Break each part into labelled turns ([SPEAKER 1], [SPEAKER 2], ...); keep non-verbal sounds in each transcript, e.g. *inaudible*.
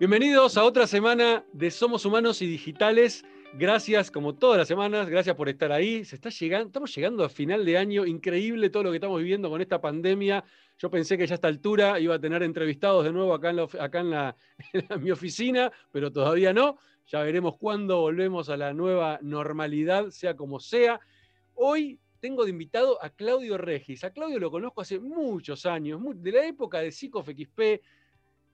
[SPEAKER 1] Bienvenidos a otra semana de Somos Humanos y Digitales. Gracias, como todas las semanas, gracias por estar ahí. Se está llegando, estamos llegando a final de año, increíble todo lo que estamos viviendo con esta pandemia. Yo pensé que ya a esta altura iba a tener entrevistados de nuevo acá en, acá *laughs* en, la, mi oficina, pero todavía no. Ya veremos cuándo volvemos a la nueva normalidad, sea como sea. Hoy tengo de invitado a Claudio Regis. A Claudio lo conozco hace muchos años, de la época de Psicof XP,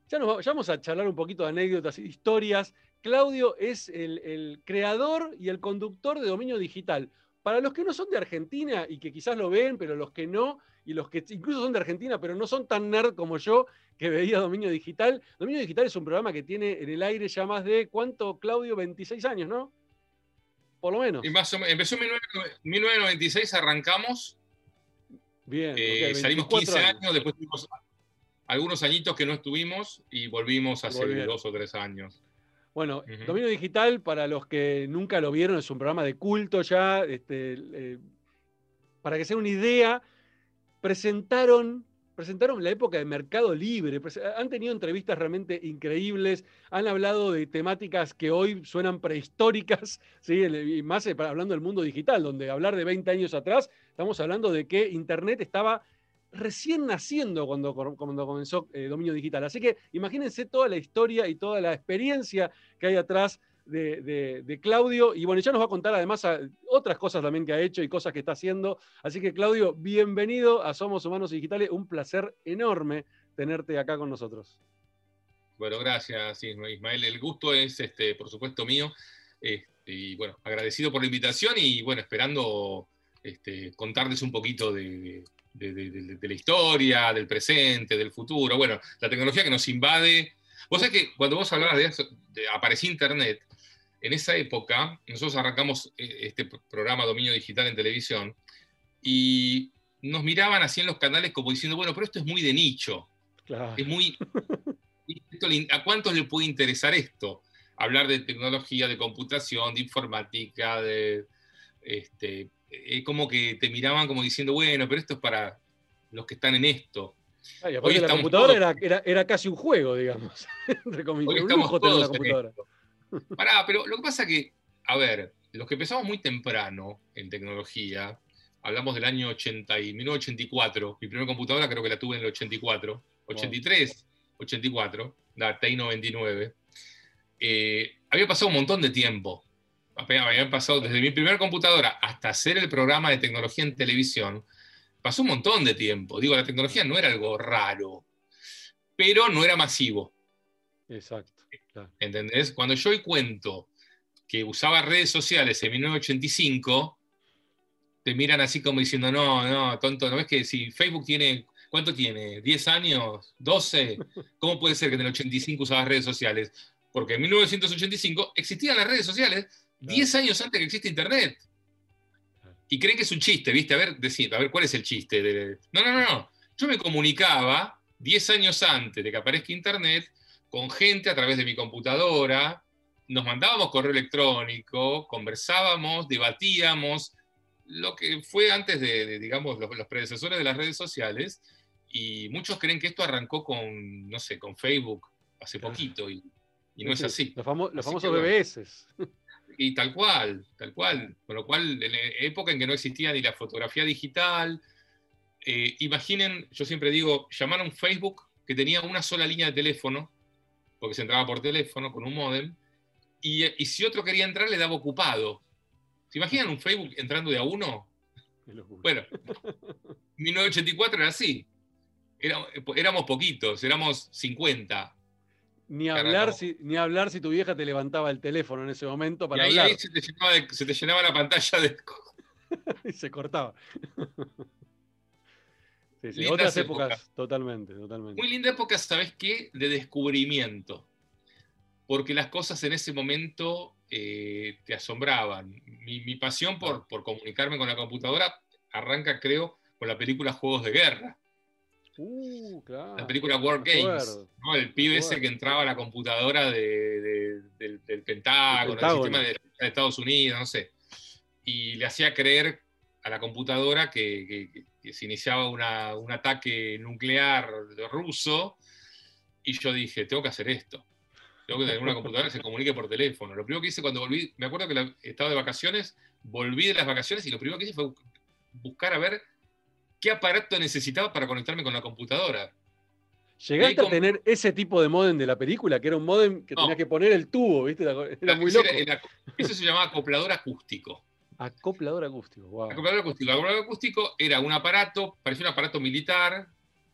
[SPEAKER 1] ya, nos, vamos a charlar un poquito de anécdotas, historias. Claudio es el, creador y el conductor de Dominio Digital. Para los que no son de Argentina y que quizás lo ven, pero los que no, y los que incluso son de Argentina, pero no son tan nerd como yo, que veía Dominio Digital. Dominio Digital es un programa que tiene en el aire ya más de, ¿cuánto, Claudio? 26 años, ¿no? Por lo menos.
[SPEAKER 2] Y más empezó en 1996, arrancamos. Bien. Eh, salimos 15 años, después tuvimos algunos añitos que no estuvimos y volvimos hace dos o tres años.
[SPEAKER 1] Bueno, Dominio Digital, para los que nunca lo vieron, es un programa de culto ya. Este, eh, para que se una idea, presentaron, presentaron la época de Mercado Libre. Han tenido entrevistas realmente increíbles, han hablado de temáticas que hoy suenan prehistóricas, *laughs* ¿sí? y más eh, hablando del mundo digital, donde hablar de 20 años atrás, estamos hablando de que Internet estaba recién naciendo cuando, cuando comenzó eh, Dominio Digital. Así que imagínense toda la historia y toda la experiencia que hay atrás de, Claudio. Y bueno, ya nos va a contar además otras cosas también que ha hecho y cosas que está haciendo. Así que Claudio, bienvenido a Somos Humanos Digitales. Un placer enorme tenerte acá con nosotros.
[SPEAKER 2] Bueno, gracias Ismael. El gusto es, este, por supuesto, mío. Este, y bueno, agradecido por la invitación y bueno, esperando este, contarles un poquito de, de, la historia, del presente, del futuro. Bueno, la tecnología que nos invade. Vos sabés que cuando vos hablabas de, eso, apareció Internet, en esa época nosotros arrancamos eh, este programa Dominio Digital en televisión y nos miraban así en los canales como diciendo, bueno, pero esto es muy de nicho. Es muy... *laughs* ¿A cuántos le puede interesar esto? Hablar de tecnología, de computación, de informática, de este, es como que te miraban como diciendo, bueno, pero esto es para los que están en esto.
[SPEAKER 1] Hoy la computadora era, casi un juego, digamos. *laughs*
[SPEAKER 2] Hoy estamos todos la computadora. Pará, pero lo que pasa que, a ver, los que empezamos muy temprano en tecnología, hablamos del año 80 y 1984, mi primera computadora creo que la tuve en el 84, 83, 84, la TI 99, eh, había pasado un montón de tiempo habían pasado desde mi primera computadora hasta hacer el programa de tecnología en televisión, pasó un montón de tiempo. Digo, la tecnología no era algo raro, pero no era masivo.
[SPEAKER 1] Exacto.
[SPEAKER 2] ¿Entendés? Cuando yo hoy cuento que usaba redes sociales en 1985, te miran así como diciendo, no, no, tonto, ¿no ves que si Facebook tiene, ¿cuánto tiene? ¿10 años? ¿12? ¿Cómo puede ser que en el 85 usabas redes sociales? Porque en 1985 existían las redes sociales, 10 años antes que existe Internet. Y creen que es un chiste, ¿viste? A ver, decir, a ver, ¿cuál es el chiste? De... No, no, no, no. Yo me comunicaba 10 años antes de que aparezca Internet con gente a través de mi computadora, nos mandábamos correo electrónico, conversábamos, debatíamos, lo que fue antes de, digamos, los, predecesores de las redes sociales, y muchos creen que esto arrancó con, no sé, con Facebook hace poquito, y, no es así.
[SPEAKER 1] Los, famosos BBS.
[SPEAKER 2] Y tal cual, tal cual. Con lo cual, en la época en que no existía ni la fotografía digital, eh, imaginen, yo siempre digo, llamar a un Facebook que tenía una sola línea de teléfono, porque se entraba por teléfono con un modem, y, si otro quería entrar le daba ocupado. ¿Se imaginan un Facebook entrando de a uno? Bueno, 1984 era así. éramos poquitos, éramos 50.
[SPEAKER 1] Ni hablar, si, ni hablar si tu vieja te levantaba el teléfono en ese momento para y ahí,
[SPEAKER 2] se, te llenaba la pantalla de... *laughs*
[SPEAKER 1] y se cortaba. *laughs* sí, otras épocas, totalmente, totalmente.
[SPEAKER 2] Muy linda época, ¿sabes qué? De descubrimiento. Porque las cosas en ese momento eh, te asombraban. Mi, pasión por, por comunicarme con la computadora arranca, creo, con la película Juegos de Guerra. Uh, la película War Games, el pibe ese que entraba a la computadora del, Pentágono, del sistema de, Estados Unidos, no sé, y le hacía creer a la computadora que, se iniciaba un ataque nuclear ruso, y yo dije, tengo que hacer esto. Tengo que tener una computadora que se comunique por teléfono. Lo primero que hice cuando volví, me acuerdo que estaba de vacaciones, volví de las vacaciones y lo primero que hice fue buscar a ver qué aparato necesitaba para conectarme con la computadora.
[SPEAKER 1] ¿Llegaste a tener ese tipo de modem de la película, que era un modem que tenías que poner el tubo, ¿viste? Era, muy loco.
[SPEAKER 2] eso se llamaba acoplador acústico.
[SPEAKER 1] Acoplador acústico, wow.
[SPEAKER 2] Acoplador acústico. Acoplador acústico era un aparato, parecía un aparato militar,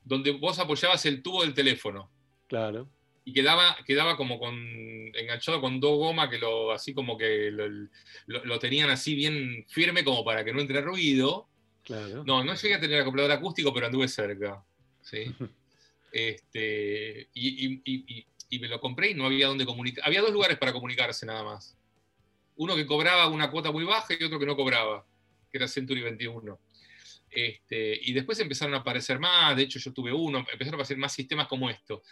[SPEAKER 2] donde vos apoyabas el tubo del teléfono.
[SPEAKER 1] Claro.
[SPEAKER 2] Y quedaba, quedaba como con, enganchado con dos gomas que lo, así como que lo, tenían así bien firme como para que no entre ruido.
[SPEAKER 1] Claro.
[SPEAKER 2] No, no llegué a tener acoplador acústico, pero anduve cerca. ¿sí? *laughs* este, y, y, me lo compré y no había dónde comunicar. Había dos lugares para comunicarse nada más. Uno que cobraba una cuota muy baja y otro que no cobraba, que era Century 21. Este, y después empezaron a aparecer más, de hecho yo tuve uno, empezaron a aparecer más sistemas como esto,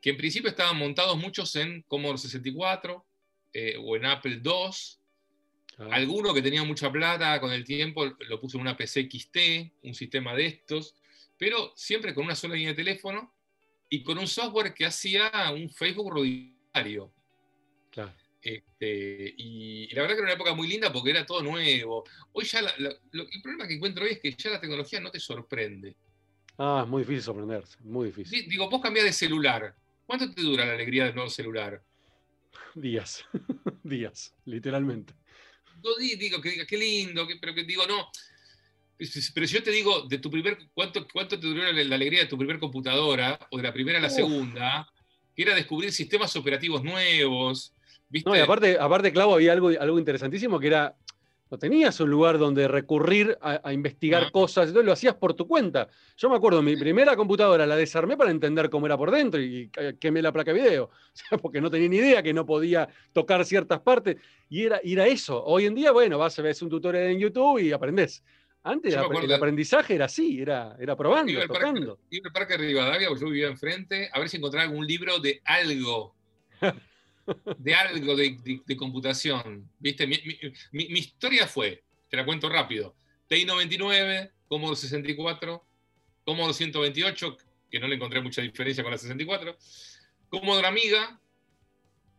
[SPEAKER 2] que en principio estaban montados muchos en Commodore 64 eh, o en Apple II. Alguno que tenía mucha plata con el tiempo lo puso en una PC XT, un sistema de estos, pero siempre con una sola línea de teléfono y con un software que hacía un Facebook rudimentario.
[SPEAKER 1] Claro.
[SPEAKER 2] Este, y, la verdad que era una época muy linda porque era todo nuevo. Hoy ya el problema que encuentro hoy es que ya la tecnología no te sorprende.
[SPEAKER 1] Ah, es muy difícil sorprenderse, muy difícil.
[SPEAKER 2] digo, vos cambiás de celular. ¿Cuánto te dura la alegría del nuevo celular? *laughs*
[SPEAKER 1] Días, *laughs* días, literalmente.
[SPEAKER 2] Digo, que qué lindo, pero que digo, no. Pero si yo te digo, de tu primer, ¿cuánto, cuánto te duró la, alegría de tu primer computadora o de la primera a la segunda? Que era descubrir sistemas operativos nuevos,
[SPEAKER 1] no, y aparte, aparte, Clau, había algo, algo interesantísimo que era, no tenías un lugar donde recurrir a, investigar cosas, entonces lo hacías por tu cuenta. Yo me acuerdo, mi primera computadora la desarmé para entender cómo era por dentro y quemé la placa de video, *laughs* porque no tenía ni idea que no podía tocar ciertas partes, y era, era eso. Hoy en día, bueno, vas a ver un tutorial en YouTube y aprendes. Antes el, aprendizaje era así, era, era probando, iba tocando.
[SPEAKER 2] Parque, iba al parque de Rivadavia, yo vivía enfrente, a ver si encontraba algún libro de algo *laughs* de algo de, computación. ¿Viste? Mi, historia fue, te la cuento rápido, TI-99, Commodore 64, Commodore 128, que no le encontré mucha diferencia con la 64, Commodore Amiga,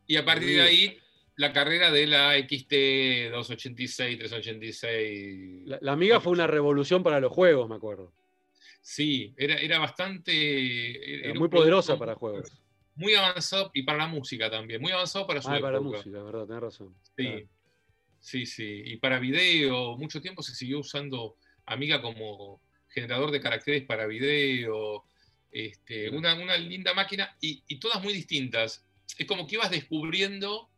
[SPEAKER 2] y a partir de ahí la carrera de la XT 286, 386.
[SPEAKER 1] La, Amiga fue una revolución para los juegos, me acuerdo.
[SPEAKER 2] Sí, era, era bastante...
[SPEAKER 1] Era, muy poderosa para juegos
[SPEAKER 2] muy avanzado y para la música también, muy avanzado para su ah,
[SPEAKER 1] para la música, verdad, tenés razón.
[SPEAKER 2] Sí, sí, sí. Y para video, mucho tiempo se siguió usando Amiga como generador de caracteres para video. Este, una, linda máquina y, todas muy distintas. Es como que ibas descubriendo,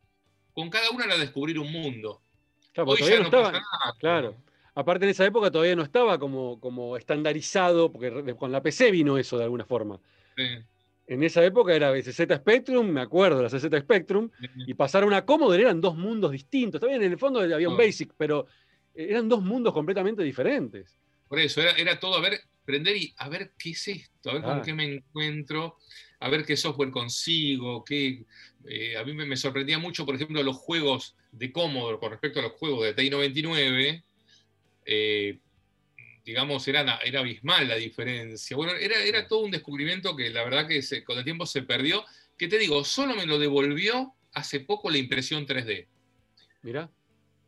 [SPEAKER 2] con cada una era descubrir un mundo.
[SPEAKER 1] Claro, Hoy ya no, estaba, Claro. Aparte en esa época todavía no estaba como, como estandarizado, porque con la PC vino eso de alguna forma. Sí en esa época era CZ Spectrum, me acuerdo, la CZ Spectrum, y pasar a una Commodore eran dos mundos distintos. También en el fondo había un Basic, pero eran dos mundos completamente diferentes.
[SPEAKER 2] Por eso, era, todo a ver, prender y a ver qué es esto, a ver con qué me encuentro, a ver qué software consigo, qué, eh, a mí me, sorprendía mucho, por ejemplo, los juegos de Commodore con respecto a los juegos de TI-99. Eh, digamos, era, era abismal la diferencia. Bueno, era, era todo un descubrimiento que la verdad que con el tiempo se perdió, que te digo, solo me lo devolvió hace poco la impresión 3D.
[SPEAKER 1] Mira.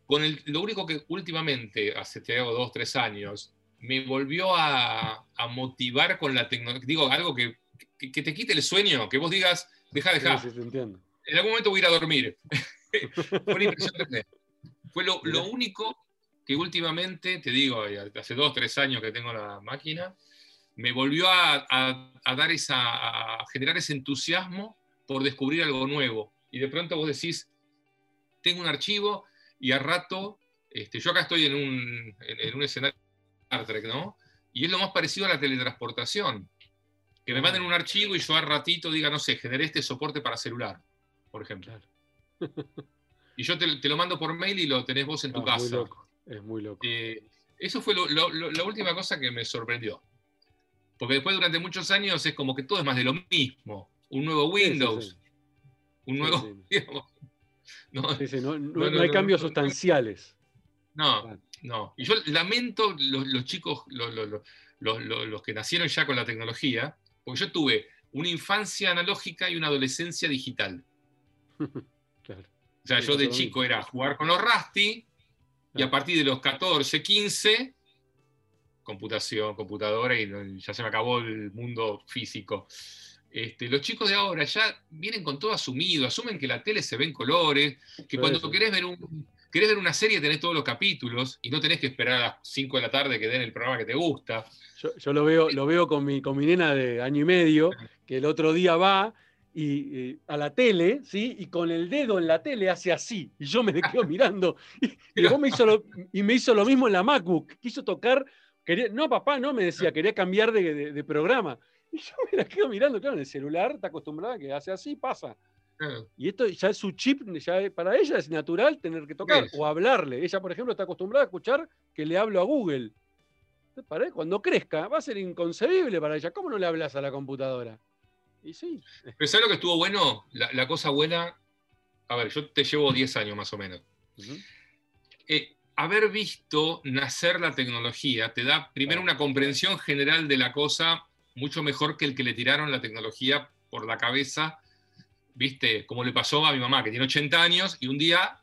[SPEAKER 2] Con el, lo único que últimamente, hace te hago dos, tres años, me volvió a, motivar con la tecnología. Digo, algo que, que, te quite el sueño, que vos digas, deja, deja.
[SPEAKER 1] Sí, sí, entiendo.
[SPEAKER 2] En algún momento voy a ir a dormir. *laughs* Fue la impresión 3D. Fue lo, lo único que últimamente, te digo, hace dos, tres años que tengo la máquina, me volvió a, dar esa, a generar ese entusiasmo por descubrir algo nuevo. Y de pronto vos decís, tengo un archivo y a rato, este, yo acá estoy en un, en, un escenario de Star Trek, ¿no? Y es lo más parecido a la teletransportación. Que me ah. manden un archivo y yo a ratito diga, no sé, generé este soporte para celular, por ejemplo. y yo te, lo mando por mail y lo tenés vos en tu ah, casa.
[SPEAKER 1] Es muy loco.
[SPEAKER 2] Eh, eso fue la última cosa que me sorprendió. Porque después durante muchos años es como que todo es más de lo mismo. Un nuevo Windows. Un nuevo...
[SPEAKER 1] no, no, hay cambios sustanciales.
[SPEAKER 2] No, no. Y yo lamento los, chicos, los, que nacieron ya con la tecnología, porque yo tuve una infancia analógica y una adolescencia digital. *laughs* claro. O sea, yo de chico era jugar con los Rusty y a partir de los 14, 15, computación, computadora y ya se me acabó el mundo físico. Este, los chicos de ahora ya vienen con todo asumido, asumen que la tele se ve en colores, que cuando querés ver, un, querés ver una serie tenés todos los capítulos y no tenés que esperar a las 5 de la tarde que den el programa que te gusta.
[SPEAKER 1] Yo, lo, veo, lo veo con mi, con mi nena de año y medio, que el otro día va y, a la tele, ¿sí? Y con el dedo en la tele hace así. Y yo me *laughs* quedo mirando. Y, me hizo lo, y me hizo lo mismo en la MacBook. Quiso tocar. Quería, no, papá, no, me decía, quería cambiar de, programa. Y yo me la quedo mirando, claro, en el celular está acostumbrada a que hace así, pasa. Y esto ya es su chip, ya para ella es natural tener que tocar o hablarle. Ella, por ejemplo, está acostumbrada a escuchar que le hablo a Google. Cuando crezca, va a ser inconcebible para ella. ¿Cómo no le hablas a la computadora? Y sí.
[SPEAKER 2] Pero ¿sabes lo que estuvo bueno? La, cosa buena, a ver, yo te llevo 10 años más o menos. Eh, haber visto nacer la tecnología te da primero una comprensión general de la cosa mucho mejor que el que le tiraron la tecnología por la cabeza, viste, como le pasó a mi mamá, que tiene 80 años, y un día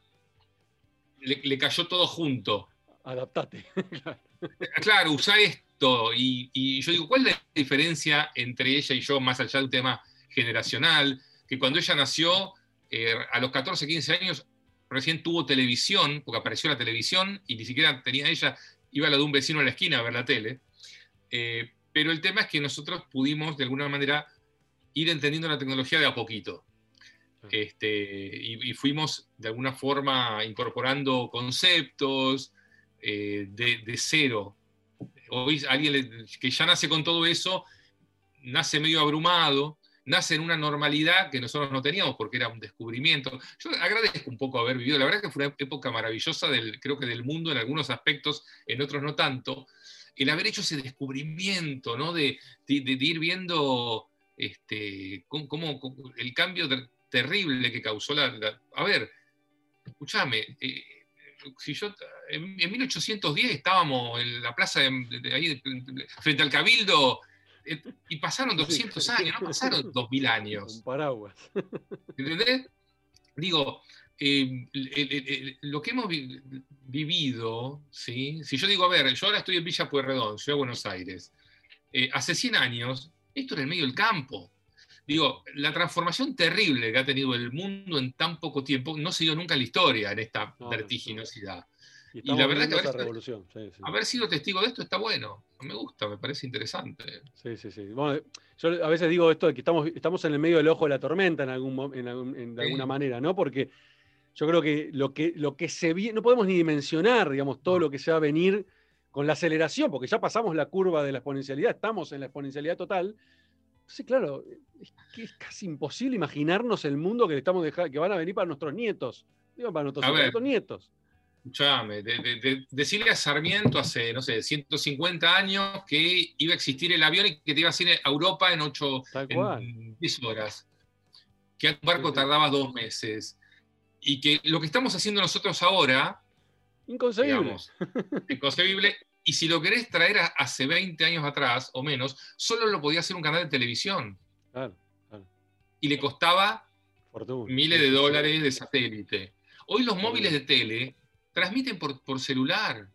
[SPEAKER 2] le, cayó todo junto.
[SPEAKER 1] Adaptate. *laughs*
[SPEAKER 2] claro, usa esto y, yo digo, ¿cuál es la diferencia entre ella y yo, más allá de un tema generacional? Que cuando ella nació, eh, a los 14, 15 años, recién tuvo televisión, porque apareció la televisión y ni siquiera tenía ella, iba a la de un vecino a la esquina a ver la tele. Eh, pero el tema es que nosotros pudimos, de alguna manera, ir entendiendo la tecnología de a poquito. Este, y, fuimos de alguna forma incorporando conceptos eh, de, de, cero hoy alguien que ya nace con todo eso, nace medio abrumado, nace en una normalidad que nosotros no teníamos porque era un descubrimiento. Yo agradezco un poco haber vivido, la verdad que fue una época maravillosa, del, creo que del mundo en algunos aspectos, en otros no tanto, el haber hecho ese descubrimiento, ¿no? de, ir viendo este, cómo, el cambio terrible que causó la... a ver, escúchame, eh, si yo, en, 1810 estábamos en la plaza de, ahí, frente al Cabildo eh, y pasaron 200 años, no pasaron 2000 años.
[SPEAKER 1] Un paraguas.
[SPEAKER 2] ¿Entendés? Digo, eh, lo que hemos vivido, ¿sí? si yo digo, a ver, yo ahora estoy en Villa Pueyrredón, ciudad de Buenos Aires, eh, hace 100 años, esto era en medio del campo. Digo, la transformación terrible que ha tenido el mundo en tan poco tiempo no se dio nunca en la historia, en esta vertiginosidad. Y, la verdad que haber, sido testigo de esto está bueno. Me gusta, me parece interesante.
[SPEAKER 1] Sí, sí, sí. Bueno, yo a veces digo esto de que estamos, estamos en el medio del ojo de la tormenta en, algún, en, de alguna manera, ¿no? Porque yo creo que lo que, lo que se viene, no podemos ni dimensionar, digamos, todo lo que se va a venir con la aceleración, porque ya pasamos la curva de la exponencialidad, estamos en la exponencialidad total, Sí, claro, es que es casi imposible imaginarnos el mundo que estamos dejando, que van a venir para nuestros nietos. Digo, para nuestros, nietos.
[SPEAKER 2] Escuchame, de, decirle a Sarmiento hace, no sé, 150 años que iba a existir el avión y que te iba a ir a Europa en 8, en 10 horas. Que un barco tardaba dos meses. Y que lo que estamos haciendo nosotros ahora.
[SPEAKER 1] Inconcebible.
[SPEAKER 2] inconcebible. Y si lo querés traer hace 20 años atrás o menos, solo lo podía hacer un canal de televisión. Y le costaba miles de dólares de satélite. Hoy los móviles de tele transmiten por, por celular.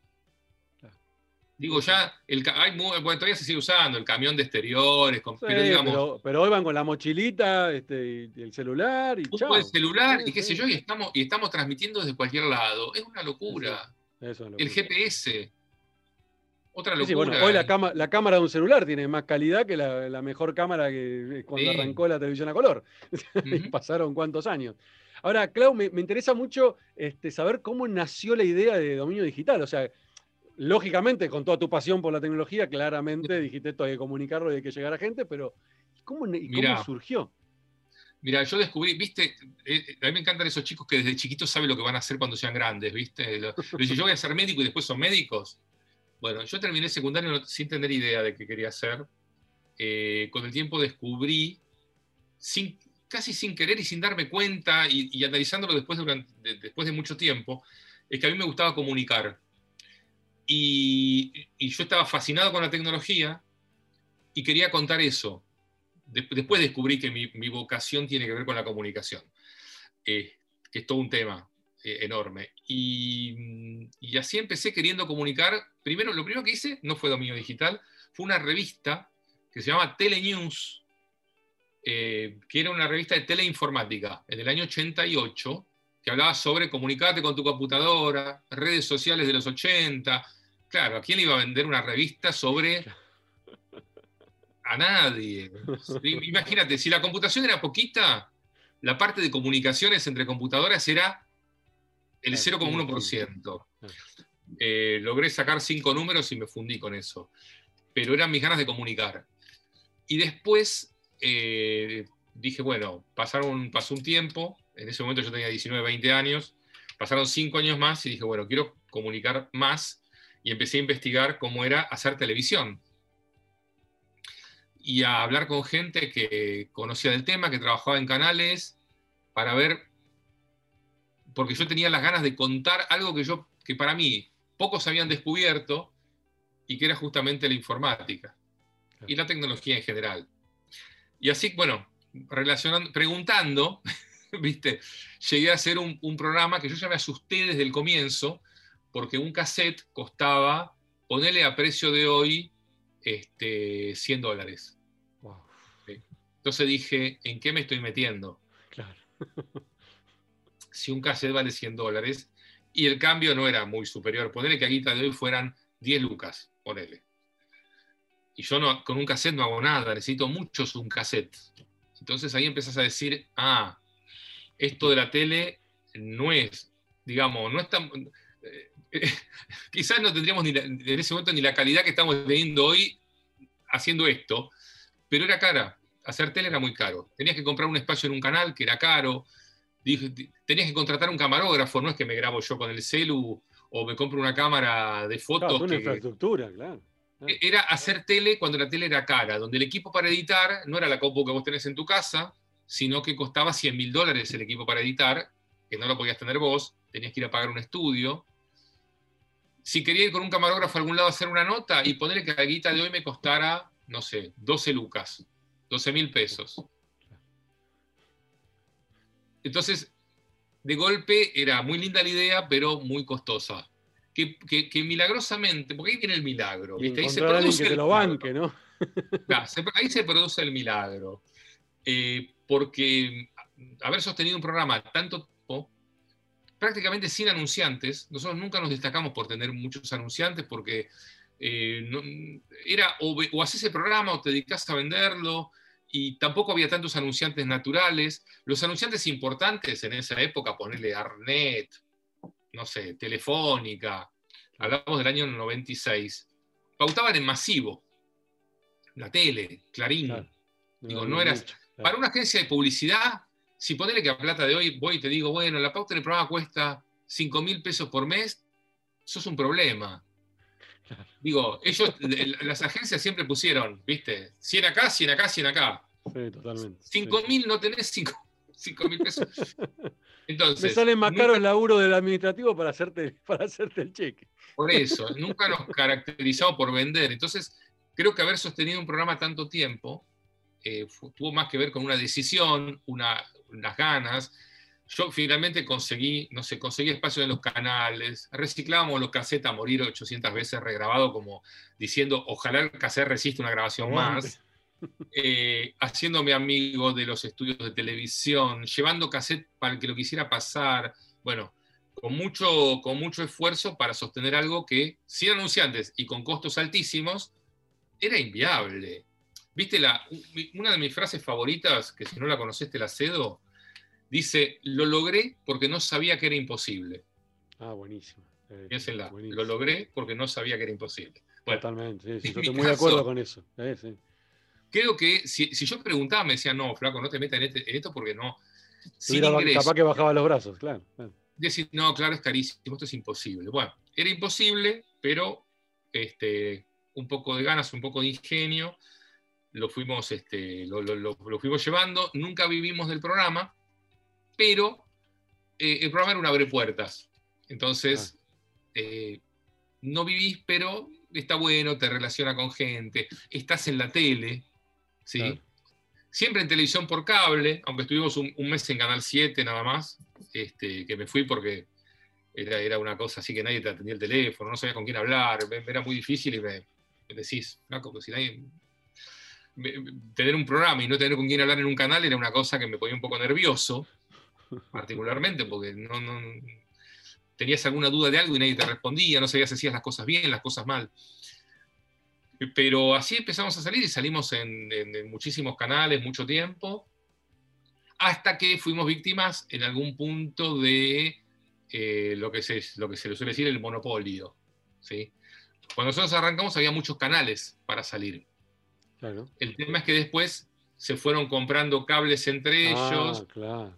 [SPEAKER 2] Digo, ya, el, bueno, todavía se sigue usando el camión de exteriores,
[SPEAKER 1] pero, digamos, pero, hoy van con la mochilita este, y el celular y chao.
[SPEAKER 2] el celular y qué sé yo, y estamos, y estamos transmitiendo desde cualquier lado. Es una locura. el GPS. Otra locura.
[SPEAKER 1] bueno, hoy la, la, cámara de un celular tiene más calidad que la, mejor cámara que cuando arrancó la televisión a color. *laughs* Pasaron cuántos años. Ahora, Clau, me, interesa mucho este, saber cómo nació la idea de dominio digital. O sea, lógicamente, con toda tu pasión por la tecnología, claramente dijiste esto hay que comunicarlo y hay que llegar a gente, pero ¿cómo, surgió?
[SPEAKER 2] Mira, yo descubrí, viste, eh, a mí me encantan esos chicos que desde chiquitos saben lo que van a hacer cuando sean grandes, viste. yo voy a ser médico y después son médicos. Bueno, yo terminé secundario sin tener idea de qué quería hacer. Eh, con el tiempo descubrí, sin, casi sin querer y sin darme cuenta, y, analizándolo después de, después de mucho tiempo, es que a mí me gustaba comunicar. Y, yo estaba fascinado con la tecnología y quería contar eso. después descubrí que mi, mi, vocación tiene que ver con la comunicación. eh, que es todo un tema eh, enorme. Y, y, así empecé queriendo comunicar. Primero, lo primero que hice no fue dominio digital, fue una revista que se llama Telenews, eh, que era una revista de teleinformática en el año 88, que hablaba sobre comunicarte con tu computadora, redes sociales de los 80. Claro, ¿a quién le iba a vender una revista sobre a nadie. *laughs* Imagínate, si la computación era poquita, la parte de comunicaciones entre computadoras era el 0,1%. Eh, logré sacar cinco números y me fundí con eso. Pero eran mis ganas de comunicar. Y después eh, dije, bueno, pasaron, pasó un tiempo, en ese momento yo tenía 19, 20 años, pasaron cinco años más y dije, bueno, quiero comunicar más y empecé a investigar cómo era hacer televisión y a hablar con gente que conocía del tema, que trabajaba en canales, para ver, porque yo tenía las ganas de contar algo que yo, que para mí pocos habían descubierto y que era justamente la informática y la tecnología en general. Y así, bueno, relacionando, preguntando, *laughs* viste, llegué a hacer un, un programa que yo ya me asusté desde el comienzo, porque un cassette costaba, ponerle a precio de hoy, este, 100 dólares. Entonces dije, ¿en qué me estoy metiendo? Claro. *laughs* si un cassette vale 100 dólares y el cambio no era muy superior, ponele que a guita de hoy fueran 10 lucas, ponele. Y yo con un cassette no hago nada, necesito muchos un cassette. Entonces ahí empezás a decir, ah, esto de la tele no es, digamos, no es tan... Eh, *laughs* quizás no tendríamos ni en ese momento ni la calidad que estamos teniendo hoy haciendo esto, pero era cara. Hacer tele era muy caro. Tenías que comprar un espacio en un canal que era caro. Tenías que contratar un camarógrafo, no es que me grabo yo con el celu o me compro una cámara de fotos.
[SPEAKER 1] una infraestructura, claro.
[SPEAKER 2] E-, era hacer tele cuando la tele era cara, donde el equipo para editar no era la compu que vos tenés en tu casa, sino que costaba 100 mil dólares el equipo para editar, que no lo podías tener vos, tenías que ir a pagar un estudio si quería ir con un camarógrafo a algún lado a hacer una nota y ponerle que la guita de hoy me costara, no sé, 12 lucas, 12 mil pesos. Entonces, de golpe era muy linda la idea, pero muy costosa. Que, milagrosamente, porque ahí viene el milagro.
[SPEAKER 1] Ahí se produce que lo banque, ¿no? *laughs*
[SPEAKER 2] ahí se produce el milagro. Eh, porque haber sostenido un programa tanto prácticamente sin anunciantes. Nosotros nunca nos destacamos por tener muchos anunciantes porque eh, era o, haces el programa o te dedicas a venderlo y tampoco había tantos anunciantes naturales. Los anunciantes importantes en esa época, ponerle Arnet, no sé, Telefónica, hablamos del año 96, pautaban en masivo. La tele, Clarín. Digo, no, era, Para una agencia de publicidad, si ponele que a plata de hoy voy y te digo, bueno, la pauta del programa cuesta 5 mil pesos por mes, eso es un problema. Digo, ellos, las agencias siempre pusieron, ¿viste? 100 acá, 100 acá, 100 acá.
[SPEAKER 1] Sí, totalmente.
[SPEAKER 2] 5 mil no tenés 5 mil pesos. *laughs*
[SPEAKER 1] Entonces, Me sale más caro el laburo del administrativo para hacerte, para hacerte el cheque.
[SPEAKER 2] Por eso, nunca nos caracterizado por vender. Entonces, creo que haber sostenido un programa tanto tiempo eh, tuvo más que ver con una decisión, una, unas ganas. Yo finalmente conseguí, no sé, conseguí espacio en los canales, reciclábamos los cassettes a morir 800 veces regrabado, como diciendo, ojalá el cassette resista una grabación más. Eh, haciéndome amigo de los estudios de televisión, llevando cassette para el que lo quisiera pasar. Bueno, con mucho, con mucho esfuerzo para sostener algo que, sin anunciantes y con costos altísimos, era inviable. ¿Viste la, una de mis frases favoritas, que si no la conociste la cedo? Dice, lo logré porque no sabía que era imposible.
[SPEAKER 1] Ah, buenísimo.
[SPEAKER 2] Eh, lo logré porque no sabía que era imposible.
[SPEAKER 1] Totalmente, sí, *laughs* estoy muy de acuerdo con eso. Eh,
[SPEAKER 2] creo que si, yo preguntaba, me decían, no, flaco, no te metas en, este, esto porque no.
[SPEAKER 1] Sin capaz que bajaba los brazos, claro.
[SPEAKER 2] Decir, no, claro, es carísimo, esto es imposible. Bueno, era imposible, pero este, un poco de ganas, un poco de ingenio lo fuimos, este, lo, fuimos llevando, nunca vivimos del programa, pero eh, el programa era un abre puertas. Entonces, ah. eh, no vivís, pero está bueno, te relaciona con gente, estás en la tele, ¿sí? Siempre en televisión por cable, aunque estuvimos un, mes en Canal 7 nada más, este, que me fui porque era, era, una cosa así que nadie te atendía el teléfono, no sabía con quién hablar, era muy difícil y me, decís, flaco, si nadie... tener un programa y no tener con quién hablar en un canal era una cosa que me ponía un poco nervioso, particularmente, porque no, no tenías alguna duda de algo y nadie te respondía, no sabías si hacías las cosas bien, las cosas mal. Pero así empezamos a salir y salimos en, muchísimos canales, mucho tiempo, hasta que fuimos víctimas en algún punto de eh, lo, que se, lo que se le suele decir el monopolio. ¿sí? Cuando nosotros arrancamos había muchos canales para salir. El tema es que después se fueron comprando cables entre ah, ellos. Claro.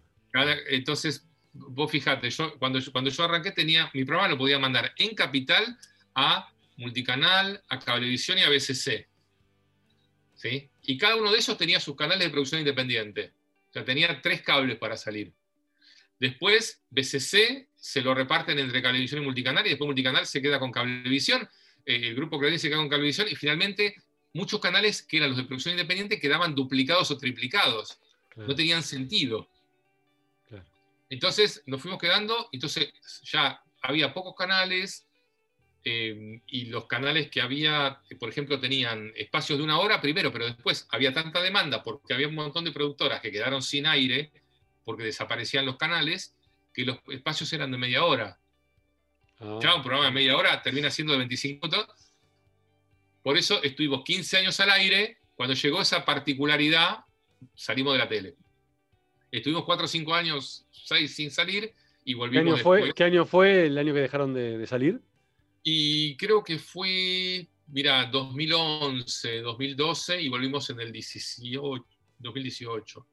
[SPEAKER 2] Entonces, vos fijate, yo, cuando, cuando yo arranqué tenía, mi programa lo podía mandar en capital a multicanal, a Cablevisión y a BCC. ¿Sí? Y cada uno de esos tenía sus canales de producción independiente. O sea, tenía tres cables para salir. Después, BCC se lo reparten entre Cablevisión y Multicanal, y después Multicanal se queda con Cablevisión, eh, el grupo Clarín se queda con Cablevisión, y finalmente muchos canales que eran los de producción independiente quedaban duplicados o triplicados. No tenían sentido. Entonces nos fuimos quedando, entonces ya había pocos canales, Em, y los canales que había, por ejemplo, tenían espacios de una hora primero, pero después había tanta demanda porque había un montón de productoras que quedaron sin aire porque desaparecían los canales, que los espacios eran de media hora. Ah. Ya un programa de media hora termina siendo de 25 minutos. Por eso estuvimos 15 años al aire. Cuando llegó esa particularidad, salimos de la tele. Estuvimos 4 o 5 años, 6 sin salir y volvimos.
[SPEAKER 1] ¿Qué año, fue, ¿Qué año fue el año que dejaron de salir?
[SPEAKER 2] Y creo que fue, mira, 2011, 2012 y volvimos en el 18, 2018.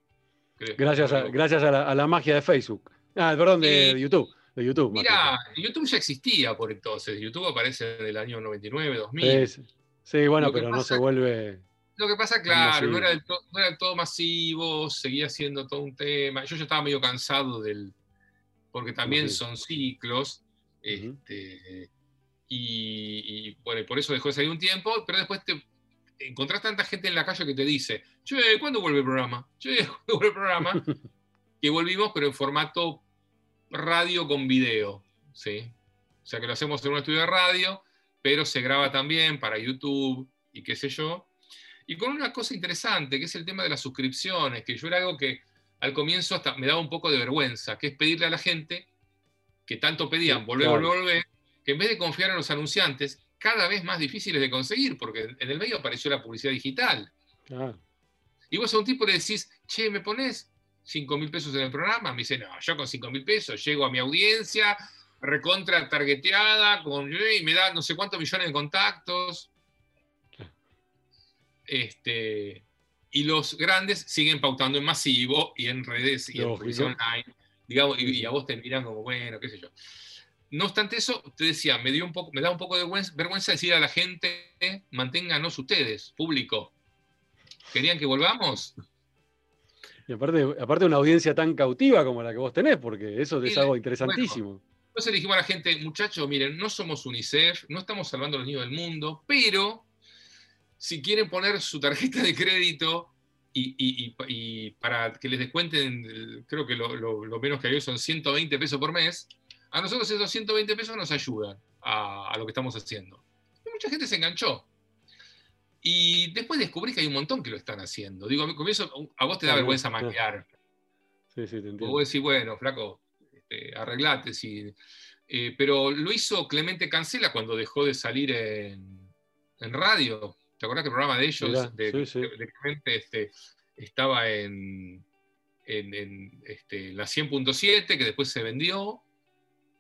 [SPEAKER 1] Gracias, a, gracias a la, magia de Facebook. Ah, perdón, de, YouTube. De YouTube
[SPEAKER 2] mira, YouTube ya existía por entonces. YouTube aparece en el año 99, 2000.
[SPEAKER 1] Sí, bueno, pero no se vuelve.
[SPEAKER 2] Lo que pasa, claro, no era, del no era todo masivo, seguía siendo todo un tema. Yo ya estaba medio cansado del. Porque también son ciclos. Este, y, bueno, por eso dejó de salir un tiempo, pero después te encontrás tanta gente en la calle que te dice, che, ¿cuándo vuelve el programa? Che, *laughs* ¿cuándo vuelve el programa? *laughs* que volvimos, pero en formato radio con video, ¿sí? O sea que lo hacemos en un estudio de radio, pero se graba también para YouTube y qué sé yo. Y con una cosa interesante, que es el tema de las suscripciones, que yo era algo que al comienzo hasta me daba un poco de vergüenza, que es pedirle a la gente que tanto pedían, volver, volver, volver, que en vez de confiar en los anunciantes, cada vez más difíciles de conseguir, porque en el medio apareció la publicidad digital. Y vos a un tipo le decís, che, ¿me pones 5 mil pesos en el programa? Me dice, no, yo con 5 mil pesos llego a mi audiencia, recontra targeteada, con, y me da no sé cuántos millones de contactos. Este, y los grandes siguen pautando en masivo y en redes y en online. Digamos, y, y, a vos te miran como, bueno, qué sé yo. No obstante eso, te decía, me, dio un poco, me da un poco de vergüenza decir a la gente, manténganos ustedes, público. ¿Querían que volvamos?
[SPEAKER 1] Y aparte, aparte una audiencia tan cautiva como la que vos tenés, porque eso es algo interesantísimo.
[SPEAKER 2] entonces le dijimos a la gente, muchachos, miren, no somos UNICEF, no estamos salvando a los niños del mundo, pero si quieren poner su tarjeta de crédito y, para que les descuenten, creo que lo, lo menos que hay son 120 pesos por mes, a nosotros esos 120 pesos nos ayudan a, lo que estamos haciendo. Y mucha gente se enganchó. Y después descubrí que hay un montón que lo están haciendo. Digo, comienzo, a vos te da vergüenza maquillar. Sí, sí, te entiendo. vos decís, bueno, flaco, este, arreglate. Eh, pero lo hizo Clemente Cancela cuando dejó de salir en, radio. ¿Te acuerdas que el programa de ellos, de, Clemente, este, estaba en, en, este, la 100.7, que después se vendió,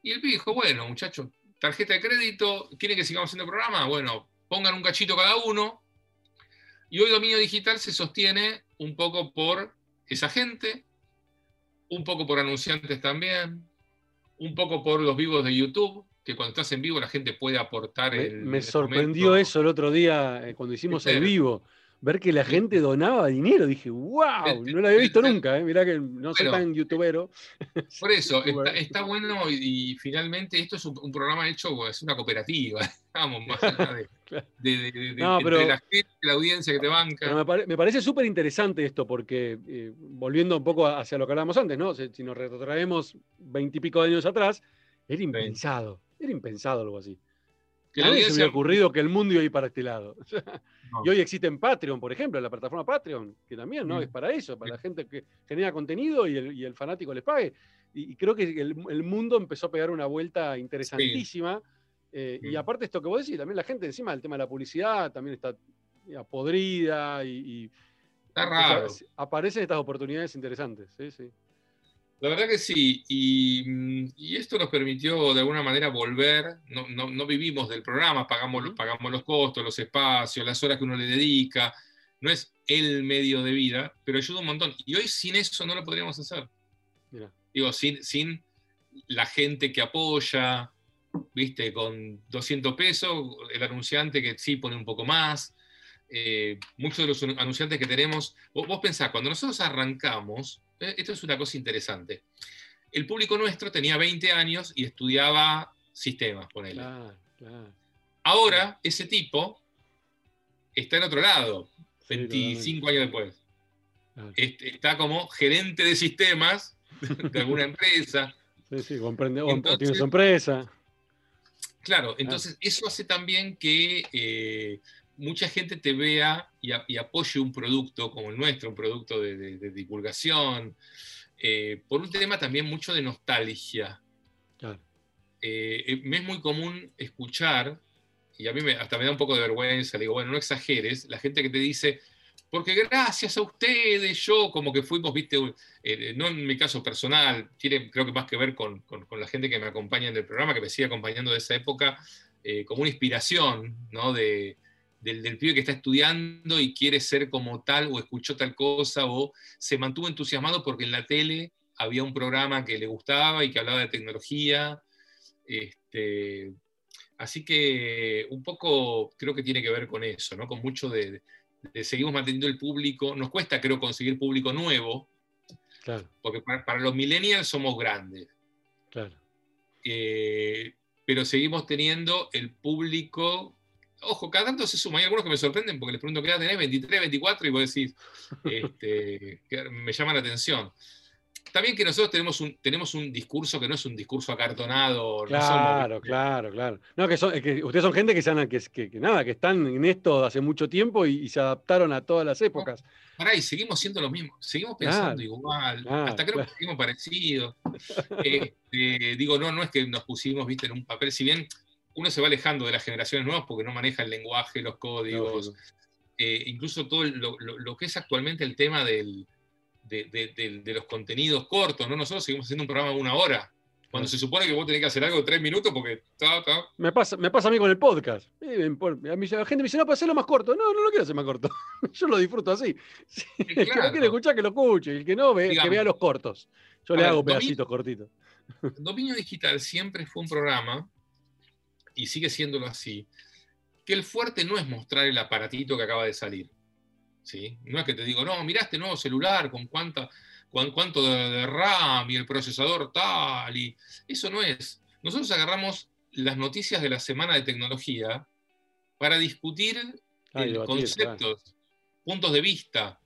[SPEAKER 2] y el pibe dijo, bueno, muchachos, tarjeta de crédito, ¿quieren que sigamos haciendo programa? Bueno, pongan un cachito cada uno. Y hoy Dominio Digital se sostiene un poco por esa gente, un poco por anunciantes también, un poco por los vivos de YouTube, que cuando estás en vivo la gente puede aportar.
[SPEAKER 1] Me, me sorprendió eso el otro día eh, cuando hicimos el vivo. ver que la gente donaba dinero. Dije, wow, no lo había visto nunca, ¿eh? mirá que no soy tan youtubero. *laughs*
[SPEAKER 2] Por eso, *laughs* está, bueno y, finalmente esto es un, programa hecho, es una cooperativa, *laughs* vamos, más allá de, la gente, la audiencia que te banca.
[SPEAKER 1] Me, parece súper interesante esto, porque eh, volviendo un poco hacia lo que hablábamos antes, ¿no? Si, nos retrotraemos veintipico de años atrás, era impensado, era impensado algo así. Que a nadie se me ha ocurrido que el mundo iba a ir para este lado. *laughs* Y hoy existe en Patreon, por ejemplo, la plataforma Patreon, que también ¿no? Mm. es para eso, para la gente que genera contenido y el, fanático les pague. Y, creo que el, mundo empezó a pegar una vuelta interesantísima. Eh, y mm. aparte esto que vos decís, también la gente encima del tema de la publicidad también está podrida y,
[SPEAKER 2] está raro.
[SPEAKER 1] aparecen estas oportunidades interesantes. Sí, sí.
[SPEAKER 2] La verdad que sí, y, esto nos permitió de alguna manera volver, no, vivimos del programa, pagamos, pagamos los costos, los espacios, las horas que uno le dedica, no es el medio de vida, pero ayuda un montón. Y hoy sin eso no lo podríamos hacer. Digo, sin, sin la gente que apoya, viste, con 200 pesos, el anunciante que sí pone un poco más. Eh, muchos de los anunciantes que tenemos, vos, vos pensás, cuando nosotros arrancamos, eh, esto es una cosa interesante. El público nuestro tenía 20 años y estudiaba sistemas, por. Ahora, ese tipo está en otro lado, 25 años después. Está como gerente de sistemas de alguna empresa. *laughs*
[SPEAKER 1] Sí, sí, comprende, o tiene su empresa.
[SPEAKER 2] Claro, entonces eso hace también que eh, mucha gente te vea y, apoye un producto como el nuestro, un producto de, divulgación, eh, por un tema también mucho de nostalgia. Eh, eh, me es muy común escuchar, y a mí hasta me da un poco de vergüenza, digo, bueno, no exageres, la gente que te dice, porque gracias a ustedes, yo como que fuimos, viste, no en mi caso personal, tiene creo que más que ver con, con, la gente que me acompaña en el programa, que me sigue acompañando de esa época, como una inspiración, ¿no? De, del, pibe que está estudiando y quiere ser como tal o escuchó tal cosa o se mantuvo entusiasmado porque en la tele había un programa que le gustaba y que hablaba de tecnología. Este, así que un poco creo que tiene que ver con eso, ¿no? con mucho de, seguimos manteniendo el público. Nos cuesta, creo, conseguir público nuevo, porque para, los millennials somos grandes. Eh, pero seguimos teniendo el público ojo, cada tanto se suma. Hay algunos que me sorprenden porque les pregunto qué edad tenés, 23, 24, y vos decís, *laughs* este, me llama la atención. También que nosotros tenemos un, tenemos un discurso que no es un discurso acartonado.
[SPEAKER 1] Claro, claro, claro. No, que, ustedes son gente que, que, nada, que están en esto hace mucho tiempo y, se adaptaron a todas las épocas.
[SPEAKER 2] Pará, y seguimos siendo lo mismo, seguimos pensando igual, hasta creo que seguimos parecidos. *laughs* Este, digo, no, no es que nos pusimos, viste, en un papel, si bien uno se va alejando de las generaciones nuevas porque no maneja el lenguaje, los códigos, eh, incluso todo lo, que es actualmente el tema del, de, los contenidos cortos, ¿no? Nosotros seguimos haciendo un programa de una hora, cuando se supone que vos tenés que hacer algo de tres minutos porque...
[SPEAKER 1] Me, pasa, me pasa a mí con el podcast. A mí, la gente me dice, no, para hacerlo más corto. No, no lo quiero hacer más corto. *laughs* Yo lo disfruto así. El que no quiere escuchar, que lo escuche. El que no, ve, que vea los cortos. Yo le hago pedacitos cortitos.
[SPEAKER 2] Dominio Digital siempre fue un programa y sigue siéndolo así, que el fuerte no es mostrar el aparatito que acaba de salir. ¿sí? No es que te digo, no, mirá este nuevo celular con cuánta, cuánto de, RAM y el procesador tal, y eso no es. Nosotros agarramos las noticias de la semana de tecnología para discutir conceptos, puntos de vista.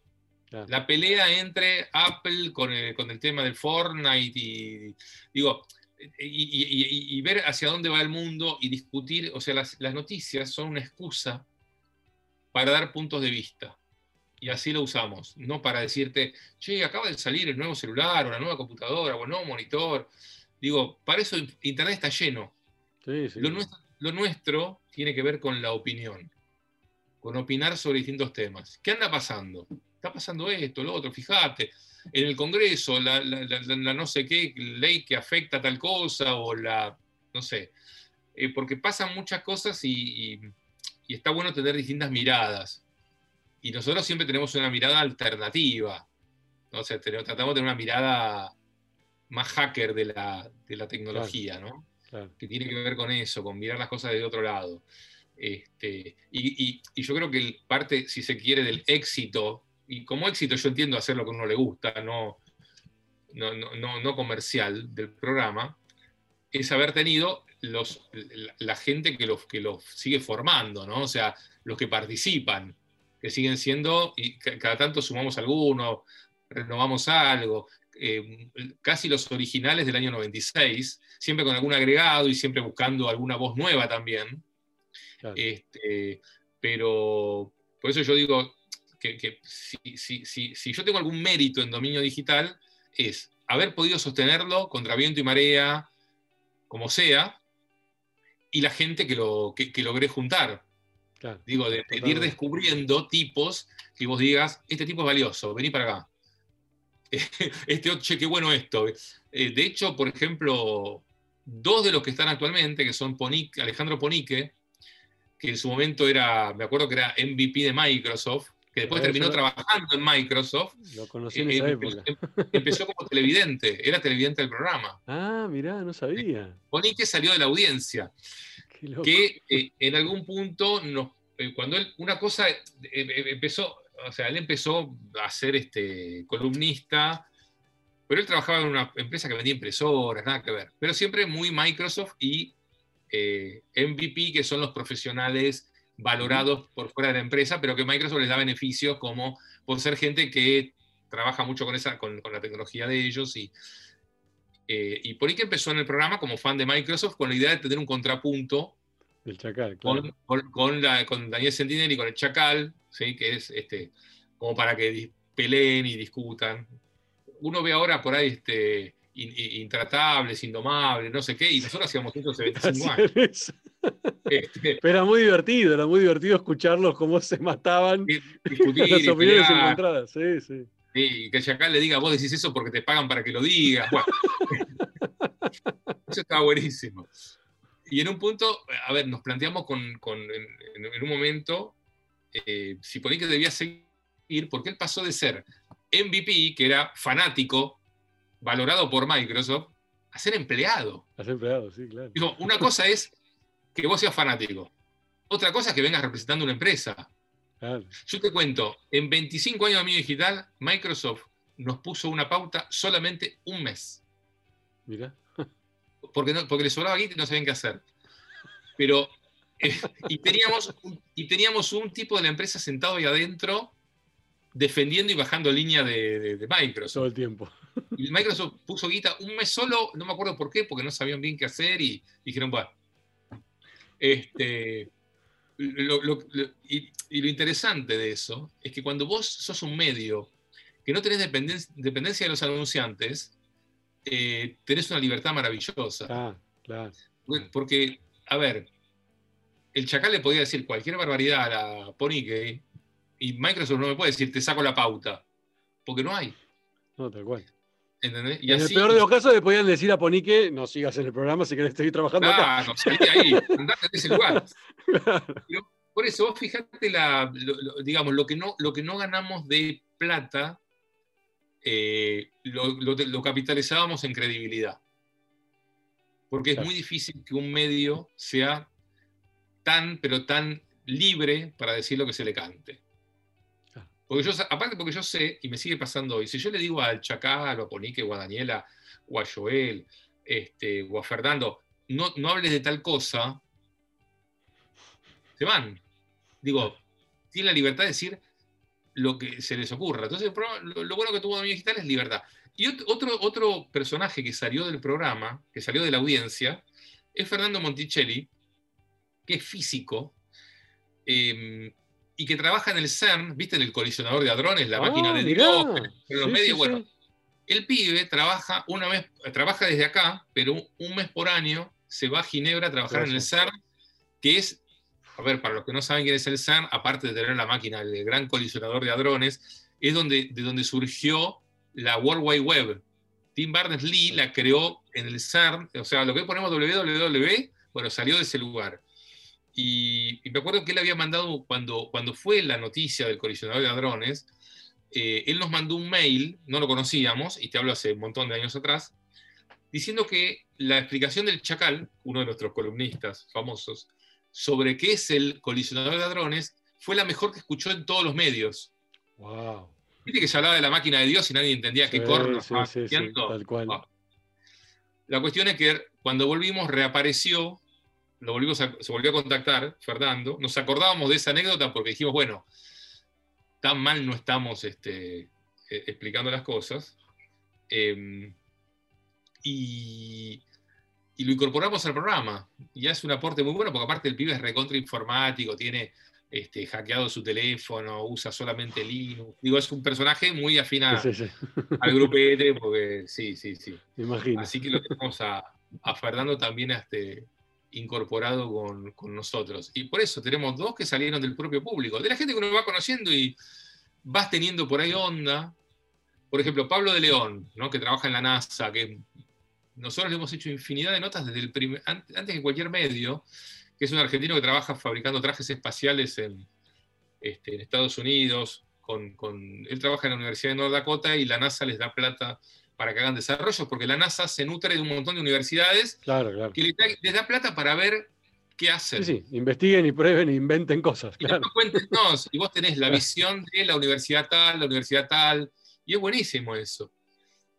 [SPEAKER 2] La pelea entre Apple con el, con el tema del Fortnite y digo, y, ver hacia dónde va el mundo y discutir, o sea, las, noticias son una excusa para dar puntos de vista. Y así lo usamos, no para decirte, che, acaba de salir el nuevo celular o la nueva computadora o el nuevo monitor. Digo, para eso Internet está lleno. Lo, nuestro, lo nuestro tiene que ver con la opinión, con opinar sobre distintos temas. ¿Qué anda pasando? Está pasando esto, lo otro, fíjate en el Congreso la, no sé qué ley que afecta tal cosa o la, no sé, eh, porque pasan muchas cosas y, está bueno tener distintas miradas. Y nosotros siempre tenemos una mirada alternativa, ¿no? o sea, tratamos de tener una mirada más hacker de la, tecnología, ¿no? Que tiene que ver con eso, con mirar las cosas de otro lado. Este, y, yo creo que parte, si se quiere, del éxito, y como éxito yo entiendo hacer lo que a uno le gusta, no, no, comercial del programa, es haber tenido los, la, gente que los, que los sigue formando, ¿no? O sea, los que participan, que siguen siendo, y cada tanto sumamos algunos, renovamos algo, eh, casi los originales del año 96, siempre con algún agregado y siempre buscando alguna voz nueva también. Este, pero por eso yo digo que, si, yo tengo algún mérito en dominio digital, es haber podido sostenerlo contra viento y marea, como sea, y la gente que, lo, que, logré juntar. Digo, de, ir descubriendo tipos que vos digas, este tipo es valioso, vení para acá. *laughs* Este otro, che, qué bueno esto. Eh, de hecho, por ejemplo, dos de los que están actualmente, que son Alejandro Ponique, que en su momento era, me acuerdo que era MVP de Microsoft, que después terminó trabajando en Microsoft.
[SPEAKER 1] Lo conocí en eh, esa época.
[SPEAKER 2] Empezó, como televidente, era televidente del programa. *laughs*
[SPEAKER 1] Ah, mirá, no sabía.
[SPEAKER 2] Ponique salió de la audiencia. Que eh, en algún punto, cuando él, una cosa empezó, o sea, él empezó a ser este, columnista, pero él trabajaba en una empresa que vendía impresoras, nada que ver. Pero siempre muy Microsoft y eh, MVP, que son los profesionales valorados por fuera de la empresa, pero que Microsoft les da beneficios como por ser gente que trabaja mucho con, esa, con, la tecnología de ellos. Y, eh, y por ahí que empezó en el programa como fan de Microsoft con la idea de tener un contrapunto
[SPEAKER 1] el Chacal,
[SPEAKER 2] con, con, la, con, Daniel Sentinel y con el Chacal, ¿sí? que es este, como para que peleen y discutan. Uno ve ahora por ahí este, intratables, indomables, no sé qué, y nosotros hacíamos eso hace *laughs* 25 años.
[SPEAKER 1] Este, Pero *laughs* era muy divertido, era muy divertido escucharlos cómo se mataban. *laughs*
[SPEAKER 2] Discutir, las opiniones encontradas, sí, sí. Y que Chacal le diga, vos decís eso porque te pagan para que lo digas. eso estaba buenísimo. Y en un punto, a ver, nos planteamos con, en, un momento eh, si ahí que debía seguir, porque él pasó de ser MVP, que era fanático, valorado por Microsoft, a ser empleado.
[SPEAKER 1] A ser empleado, sí, claro.
[SPEAKER 2] Digo, una cosa es que vos seas fanático. Otra cosa es que vengas representando una empresa. Yo te cuento, en 25 años de medio digital, Microsoft nos puso una pauta solamente un mes.
[SPEAKER 1] Mira.
[SPEAKER 2] Porque, no, porque le sobraba guita y no sabían qué hacer. Pero, eh, y, teníamos, y teníamos un tipo de la empresa sentado ahí adentro defendiendo y bajando línea de, Microsoft.
[SPEAKER 1] Todo el tiempo.
[SPEAKER 2] Y Microsoft puso guita un mes solo, no me acuerdo por qué, porque no sabían bien qué hacer y dijeron, bueno. Este, y, lo interesante de eso es que cuando vos sos un medio que no tenés dependencia, de los anunciantes, eh, tenés una libertad maravillosa.
[SPEAKER 1] Ah, claro.
[SPEAKER 2] Porque, a ver, el Chacal le podía decir cualquier barbaridad a Ponique y Microsoft no me puede decir, te saco la pauta, porque no hay.
[SPEAKER 1] No, tal cual.
[SPEAKER 2] ¿Entendés?
[SPEAKER 1] Y en el peor de los casos le podían decir a Ponique, no sigas en el programa si querés seguir trabajando
[SPEAKER 2] acá. No, salí ahí, andate ese lugar. *laughs* por eso, vos fijate la, lo, digamos, lo que, no, lo que no ganamos de plata, eh, lo, capitalizábamos en credibilidad. Porque es muy difícil que un medio sea tan, pero tan libre para decir lo que se le cante. Porque yo, aparte porque yo sé, y me sigue pasando hoy, si yo le digo al Chacal, o a Ponique, o a Daniela, o a Joel, este, o a Fernando, no, no hables de tal cosa, se van. Digo, tienen la libertad de decir lo que se les ocurra. Entonces, lo, bueno que tuvo Dominio Digital es libertad. Y otro, otro personaje que salió del programa, que salió de la audiencia, es Fernando Monticelli, que es físico, eh, y que trabaja en el CERN, ¿viste? En el colisionador de hadrones, la ah, máquina de Dios, en los medios. bueno, el pibe trabaja una vez, trabaja desde acá, pero un, mes por año se va a Ginebra a trabajar en el CERN, que es, a ver, para los que no saben quién es el CERN, aparte de tener la máquina, el gran colisionador de hadrones, es donde, de donde surgió la World Wide Web. Tim Berners-Lee la creó en el CERN, o sea, lo que ponemos www, bueno, salió de ese lugar. Y, me acuerdo que él había mandado, cuando, cuando fue la noticia del colisionador de ladrones, eh, él nos mandó un mail, no lo conocíamos, y te hablo hace un montón de años atrás, diciendo que la explicación del Chacal, uno de nuestros columnistas famosos, sobre qué es el colisionador de hadrones fue la mejor que escuchó en todos los medios.
[SPEAKER 1] Wow.
[SPEAKER 2] Viste que se hablaba de la máquina de Dios y nadie entendía qué corno
[SPEAKER 1] sí, sí, sí, tal cual.
[SPEAKER 2] La cuestión es que cuando volvimos reapareció, lo volvimos se volvió a contactar, Fernando, nos acordábamos de esa anécdota porque dijimos, bueno, tan mal no estamos este, eh, explicando las cosas. Em, y, y, lo incorporamos al programa. Y hace un aporte muy bueno, porque aparte el pibe es recontra informático, tiene este, hackeado su teléfono, usa solamente Linux. Digo, es un personaje muy afín al grupete, porque sí, sí, sí.
[SPEAKER 1] Me imagino.
[SPEAKER 2] Así que lo tenemos a, a Fernando también este, incorporado con, nosotros. Y por eso tenemos dos que salieron del propio público, de la gente que uno va conociendo y vas teniendo por ahí onda. Por ejemplo, Pablo de León, ¿no? que trabaja en la NASA, que nosotros le hemos hecho infinidad de notas desde el primer, antes que cualquier medio, que es un argentino que trabaja fabricando trajes espaciales en, este, Estados Unidos. Con, él trabaja en la Universidad de North Dakota y la NASA les da plata para que hagan desarrollos, porque la NASA se nutre de un montón de universidades
[SPEAKER 1] claro, claro.
[SPEAKER 2] que les da, plata para ver qué hacen.
[SPEAKER 1] Sí, sí, investiguen y prueben e inventen cosas. Claro.
[SPEAKER 2] Y, y vos tenés la visión de la universidad tal, la universidad tal, y es buenísimo eso.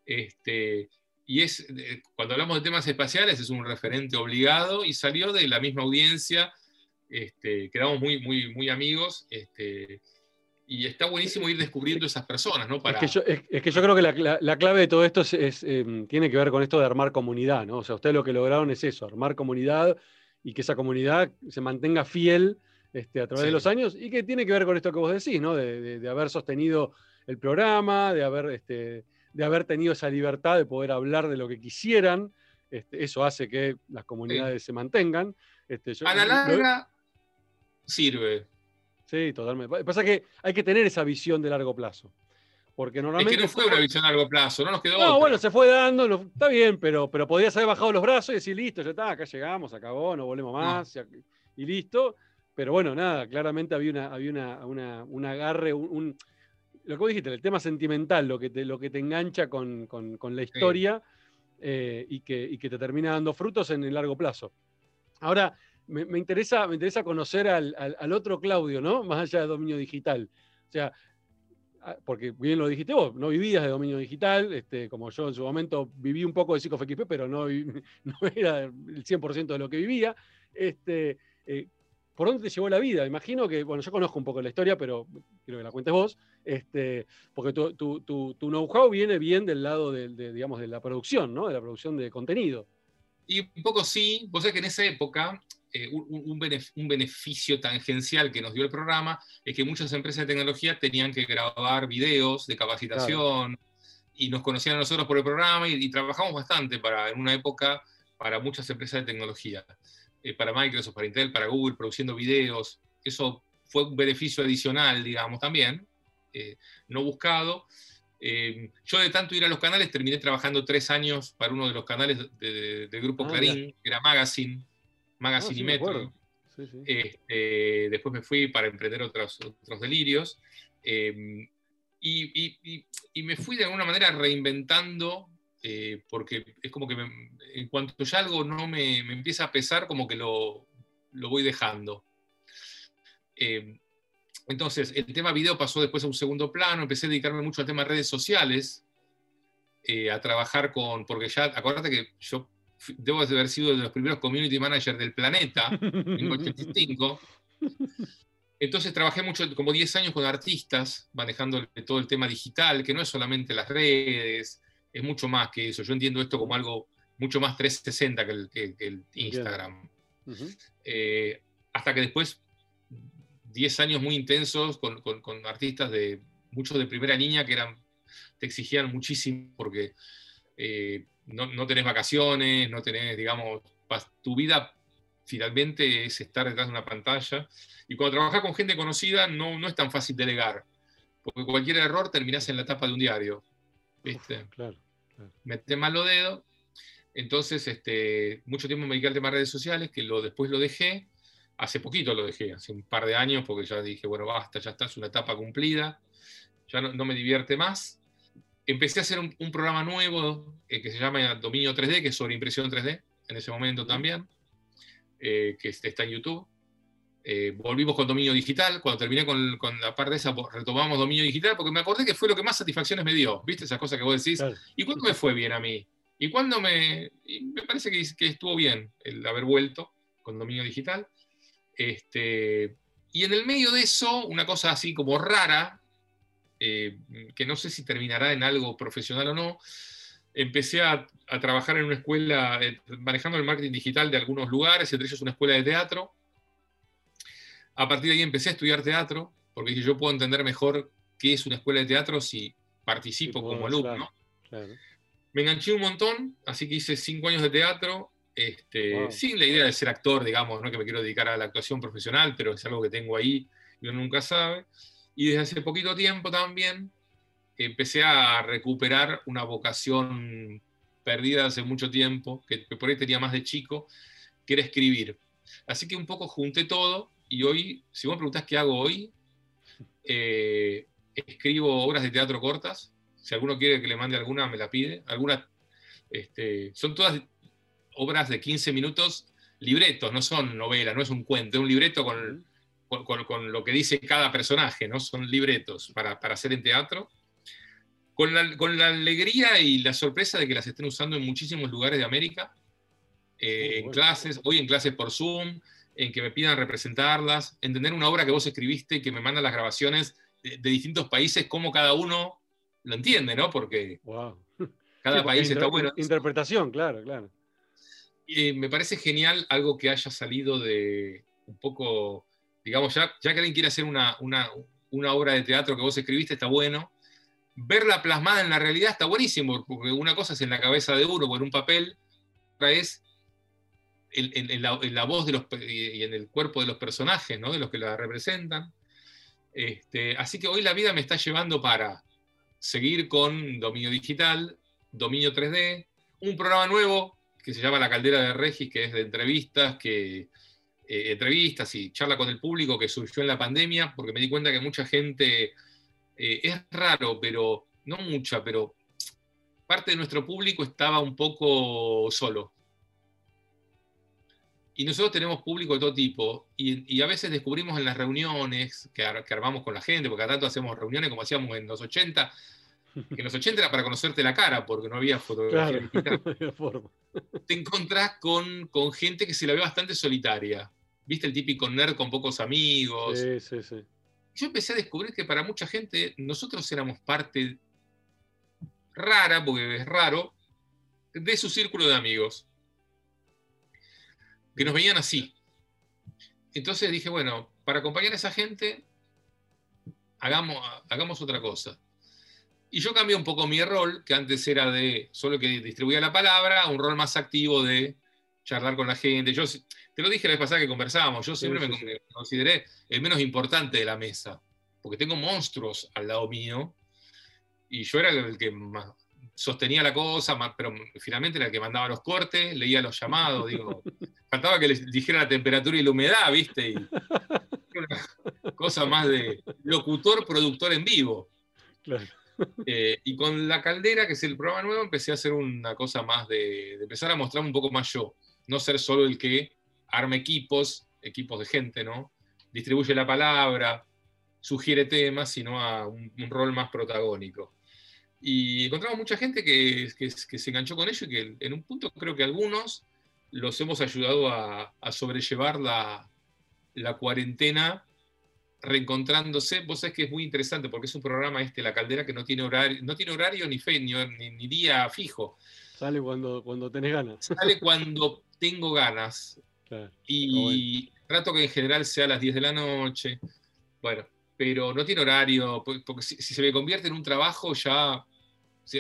[SPEAKER 2] Este, y es, cuando hablamos de temas espaciales, es un referente obligado y salió de la misma audiencia, este, quedamos muy, muy, muy amigos. Este, y está buenísimo ir descubriendo esas personas, ¿no?
[SPEAKER 1] Para... Es, que yo, es, que yo, creo que la, la, clave de todo esto es, eh, tiene que ver con esto de armar comunidad, ¿no? O sea, ustedes lo que lograron es eso, armar comunidad y que esa comunidad se mantenga fiel este, a través sí. de los años y que tiene que ver con esto que vos decís, ¿no? De, de, de haber sostenido el programa, de haber este, de haber tenido esa libertad de poder hablar de lo que quisieran. Este, eso hace que las comunidades sí. se mantengan. Este,
[SPEAKER 2] yo, a la larga lo... sirve.
[SPEAKER 1] Sí, totalmente. Pasa que hay que tener esa visión de largo plazo. Porque normalmente.
[SPEAKER 2] Es que no fue una visión a largo plazo, no nos quedó.
[SPEAKER 1] No,
[SPEAKER 2] otra.
[SPEAKER 1] bueno, se fue dando, está bien, pero, pero podías haber bajado los brazos y decir, listo, ya está, acá llegamos, acabó, no volvemos más, no. Y, y, listo. Pero bueno, nada, claramente había, una, había una, una, un agarre, un, un lo que vos dijiste, el tema sentimental, lo que te, lo que te engancha con, con, con la historia sí. eh, y, que, y, que, te termina dando frutos en el largo plazo. Ahora, me, me interesa, me interesa conocer al, al, otro Claudio, ¿no? Más allá de dominio digital. O sea, porque bien lo dijiste vos, no vivías de dominio digital, este, como yo en su momento viví un poco de PsicoFXP, pero no, *laughs* no era el 100% de lo que vivía. Este, eh, ¿Por dónde te llevó la vida? Imagino que, bueno, yo conozco un poco la historia, pero quiero que la cuentes vos, este, porque tu, tu, tu, tu know-how viene bien del lado de, digamos, de la producción, ¿no? De la producción de contenido.
[SPEAKER 2] Y un poco sí, vos sabés que en esa época eh, un, un, benef un, beneficio tangencial que nos dio el programa es que muchas empresas de tecnología tenían que grabar videos de capacitación claro. y nos conocían a nosotros por el programa y, y trabajamos bastante para, en una época para muchas empresas de tecnología eh, para Microsoft, para Intel, para Google, produciendo videos. Eso fue un beneficio adicional, digamos, también, eh, no buscado. Yo de tanto ir a los canales terminé trabajando tres años para uno de los canales del de, de grupo ah, Clarín, que era Magazine, Magazine ah, sí, y Metro. Sí, sí. Este, después me fui para emprender otros, otros delirios. Eh, y, y, y, me fui de alguna manera reinventando eh, porque es como que me, en cuanto ya algo no me, me, empieza a pesar, como que lo, lo voy dejando. Eh, entonces, el tema video pasó después a un segundo plano, empecé a dedicarme mucho al tema de redes sociales, eh, a trabajar con, porque ya, acuérdate que yo debo de haber sido de los primeros community managers del planeta, en *laughs* 85. Entonces trabajé mucho, como 10 años con artistas, manejando todo el tema digital, que no es solamente las redes, es mucho más que eso. Yo entiendo esto como algo mucho más 360 que el, que, que el Instagram. Uh -huh. eh, hasta que después, 10 años muy intensos con, con, con, artistas de muchos de primera línea que eran, te exigían muchísimo porque eh, no, no, tenés vacaciones, no tenés, digamos, tu vida finalmente es estar detrás de una pantalla. Y cuando trabajas con gente conocida no, no es tan fácil delegar, porque cualquier error terminás en la tapa de un diario. ¿viste? Uf, claro, claro. Mete mal los dedos. Entonces, este, mucho tiempo me dediqué al tema de redes sociales, que lo, después lo dejé. Hace poquito lo dejé, hace un par de años, porque ya dije, bueno, basta, ya está, es una etapa cumplida. Ya no, no me divierte más. Empecé a hacer un, un programa nuevo eh, que se llama Dominio 3D, que es sobre impresión 3D, en ese momento también, eh, que está en YouTube. eh, volvimos con dominio digital. Cuando terminé con, la parte de esa, retomamos dominio digital, porque me acordé que fue lo que más satisfacciones me dio. ¿Viste esas cosas que vos decís? ¿Y cuándo me fue bien a mí? ¿Y cuándo me.? me parece que, que, estuvo bien el haber vuelto con dominio digital. Este, y en el medio de eso, una cosa así como rara, eh, que no sé si terminará en algo profesional o no, empecé a, trabajar en una escuela, eh, manejando el marketing digital de algunos lugares, entre ellos una escuela de teatro. A partir de ahí empecé a estudiar teatro, porque dije, yo puedo entender mejor qué es una escuela de teatro si participo como alumno. Me enganché un montón, así que hice cinco años de teatro, este, sin la idea de ser actor, digamos, no que me quiero dedicar a la actuación profesional, pero es algo que tengo ahí y uno nunca sabe. Y desde hace poquito tiempo también empecé a recuperar una vocación perdida hace mucho tiempo, que por ahí tenía más de chico, que era escribir. Así que un poco junté todo y hoy, si vos me preguntás qué hago hoy, eh, escribo obras de teatro cortas. Si alguno quiere que le mande alguna, me la pide. Algunas, este, son todas obras de 15 minutos, libretos, no son novelas, no es un cuento, es un libreto con, con, lo que dice cada personaje, ¿no? Son libretos para, para hacer en teatro. Con la, con la, alegría y la sorpresa de que las estén usando en muchísimos lugares de América, eh, en clases, hoy en clases por Zoom, en que me pidan representarlas, entender una obra que vos escribiste y que me mandan las grabaciones de, distintos países, cómo cada uno lo entiende, ¿no? Porque cada país está bueno.
[SPEAKER 1] Interpretación, claro, claro.
[SPEAKER 2] Y me parece genial algo que haya salido de un poco digamos, ya, ya que alguien quiere hacer una, obra de teatro que vos escribiste, está bueno. Verla plasmada en la realidad está buenísimo, porque una cosa es en la cabeza de uno o en un papel, otra es en, la, voz de los, y en el cuerpo de los personajes, ¿no? de los que la representan. Este, así que hoy la vida me está llevando para seguir con dominio digital, dominio 3D, un programa nuevo que se llama La Caldera de Regis, que es de entrevistas, que eh, entrevistas y charla con el público que surgió en la pandemia, porque me di cuenta que mucha gente, eh, es raro, pero no mucha, pero parte de nuestro público estaba un poco solo. Y nosotros tenemos público de todo tipo, y, a veces descubrimos en las reuniones que, armamos con la gente, porque a tanto hacemos reuniones como hacíamos en los 80, que en los 80 era para conocerte la cara, porque no había fotografía *laughs* Te encontrás con, con gente que se la ve bastante solitaria viste el típico nerd con pocos amigos.
[SPEAKER 1] Sí, sí, sí.
[SPEAKER 2] Yo empecé a descubrir que para mucha gente nosotros éramos parte rara, porque es raro, de su círculo de amigos. Que nos veían así. Entonces dije, bueno, para acompañar a esa gente, hagamos, hagamos otra cosa. Y yo cambié un poco mi rol, que antes era de solo que distribuía la palabra, a un rol más activo de charlar con la gente. Yo te lo dije la vez pasada que conversábamos, yo siempre me, consideré el menos importante de la mesa, porque tengo monstruos al lado mío, y yo era el que sostenía la cosa, pero finalmente era el que mandaba los cortes, leía los llamados, digo, *laughs* faltaba que les dijera la temperatura y la humedad, ¿viste? Y, una *laughs* cosa más de locutor, productor en vivo. Eh, y con La Caldera, que es el programa nuevo, empecé a hacer una cosa más de, de empezar a mostrar un poco más yo, no ser solo el que arma equipos, equipos de gente, ¿no? Distribuye la palabra, sugiere temas, sino a un, rol más protagónico. Y encontramos mucha gente que, se enganchó con ello y que en un punto creo que algunos los hemos ayudado a, sobrellevar la, cuarentena reencontrándose. Vos sabés que es muy interesante porque es un programa este, La Caldera, que no tiene horario, no tiene horario ni, fe, ni, día fijo.
[SPEAKER 1] Sale cuando, cuando tenés ganas.
[SPEAKER 2] Sale cuando tengo ganas. Y trato que en general sea a las 10 de la noche. Bueno, pero no tiene horario, porque si, se me convierte en un trabajo ya,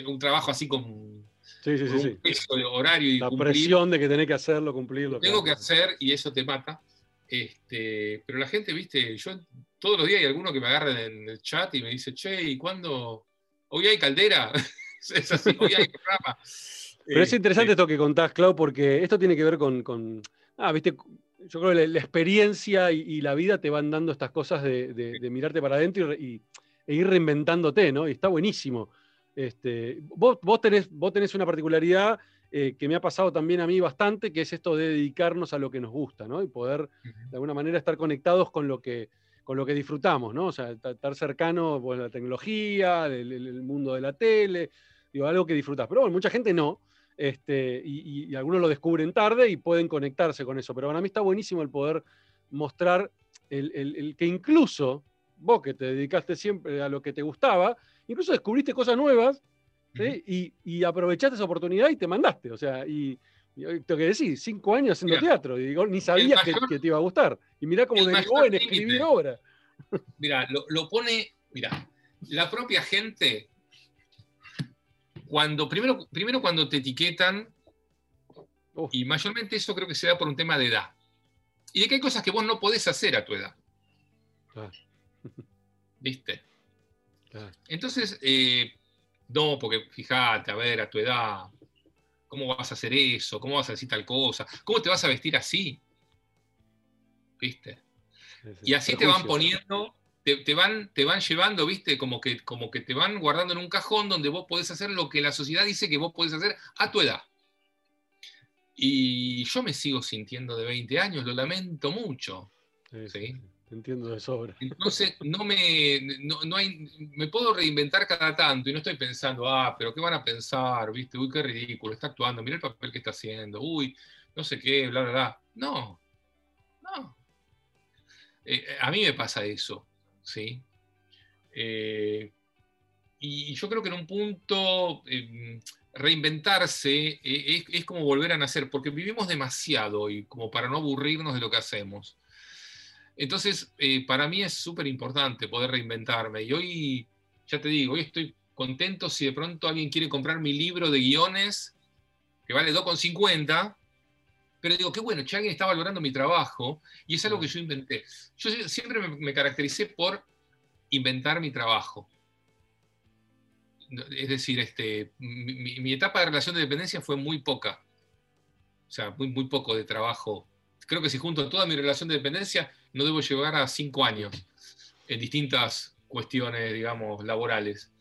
[SPEAKER 2] un trabajo así con,
[SPEAKER 1] sí, sí, sí, un
[SPEAKER 2] peso de horario y
[SPEAKER 1] La presión de que tenés que hacerlo, cumplirlo.
[SPEAKER 2] Tengo que hacer y eso te mata. Este, pero la gente, viste, yo todos los días hay alguno que me agarra en el chat y me dice, che, ¿y cuándo? Hoy hay caldera. *laughs* es así, hoy hay *laughs* programa.
[SPEAKER 1] Pero es interesante esto que contás, Clau, porque esto tiene que ver con Ah, viste, yo creo que la, experiencia y, la vida te van dando estas cosas de, mirarte para adentro y, e ir reinventándote, ¿no? Y está buenísimo. Este, vos, tenés, vos tenés una particularidad eh, que me ha pasado también a mí bastante, que es esto de dedicarnos a lo que nos gusta, ¿no? Y poder de alguna manera estar conectados con lo que, con lo que disfrutamos, ¿no? O sea, estar cercano a la tecnología, el, mundo de la tele, digo, algo que disfrutas. Pero bueno, mucha gente no, este, y, algunos lo descubren tarde y pueden conectarse con eso. Pero para mí está buenísimo el poder mostrar el, que incluso vos que te dedicaste siempre a lo que te gustaba, incluso descubriste cosas nuevas y, aprovechaste esa oportunidad y te mandaste. O sea, y, tengo que decir, cinco años haciendo teatro, y digo, ni sabías que, te iba a gustar. Y mirá cómo derivó en escribir obra.
[SPEAKER 2] Mira, lo, pone, mira, la propia gente, cuando, primero, primero cuando te etiquetan, y mayormente eso creo que se da por un tema de edad. Y de que hay cosas que vos no podés hacer a tu edad. *laughs* ¿Viste? Entonces, eh, no, porque fíjate, a ver, a tu edad, ¿cómo vas a hacer eso? ¿Cómo vas a decir tal cosa? ¿Cómo te vas a vestir así? ¿Viste? Y así te van poniendo, te, van, te van llevando, ¿viste? Como que, como que te van guardando en un cajón donde vos podés hacer lo que la sociedad dice que vos podés hacer a tu edad. Y yo me sigo sintiendo de 20 años, lo lamento mucho. ¿sí?
[SPEAKER 1] Te entiendo de sobra.
[SPEAKER 2] Entonces, no me, no, hay, me puedo reinventar cada tanto y no estoy pensando, ah, pero ¿qué van a pensar? ¿Viste? Uy, qué ridículo, está actuando, mira el papel que está haciendo, uy, no sé qué, bla, bla, bla. No, no. Eh, eh, a mí me pasa eso, ¿sí? Eh, y yo creo que en un punto reinventarse es, es, como volver a nacer, porque vivimos demasiado y como para no aburrirnos de lo que hacemos. Entonces, eh, para mí es súper importante poder reinventarme. Y hoy, ya te digo, hoy estoy contento si de pronto alguien quiere comprar mi libro de guiones, que vale 2,50, pero digo, qué bueno, que alguien está valorando mi trabajo y es algo que yo inventé. Yo siempre me, caractericé por inventar mi trabajo. Es decir, este, mi, etapa de relación de dependencia fue muy poca. O sea, muy, muy poco de trabajo. Creo que si junto toda mi relación de dependencia, no debo llegar a cinco años en distintas cuestiones, digamos, laborales.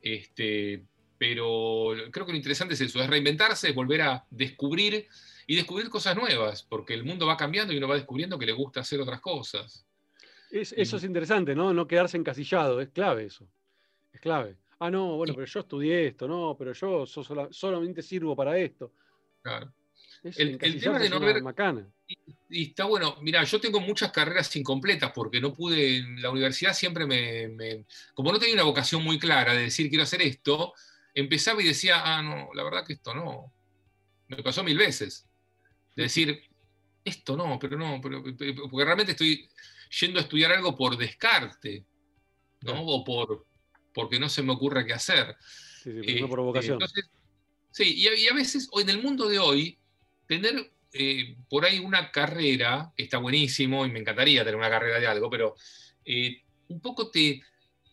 [SPEAKER 2] Este, pero creo que lo interesante es eso, es reinventarse, es volver a descubrir y descubrir cosas nuevas, porque el mundo va cambiando y uno va descubriendo que le gusta hacer otras cosas.
[SPEAKER 1] eso es interesante, ¿no? No quedarse encasillado, es clave eso. Es clave. Ah, no, bueno, pero yo estudié esto, no, pero yo solamente sirvo para esto.
[SPEAKER 2] Claro el, tema de no ver. Y, está bueno, mira, yo tengo muchas carreras incompletas porque no pude, en la universidad siempre me, Como no tenía una vocación muy clara de decir quiero hacer esto, empezaba y decía, ah, no, la verdad que esto no. Me pasó mil veces. De decir, esto no, pero no, pero, porque realmente estoy yendo a estudiar algo por descarte, ¿no? O por, porque no se me ocurre qué hacer.
[SPEAKER 1] Sí, sí, por vocación.
[SPEAKER 2] sí, y y a veces, en el mundo de hoy, tener eh, por ahí una carrera, está buenísimo y me encantaría tener una carrera de algo, pero eh, un poco te,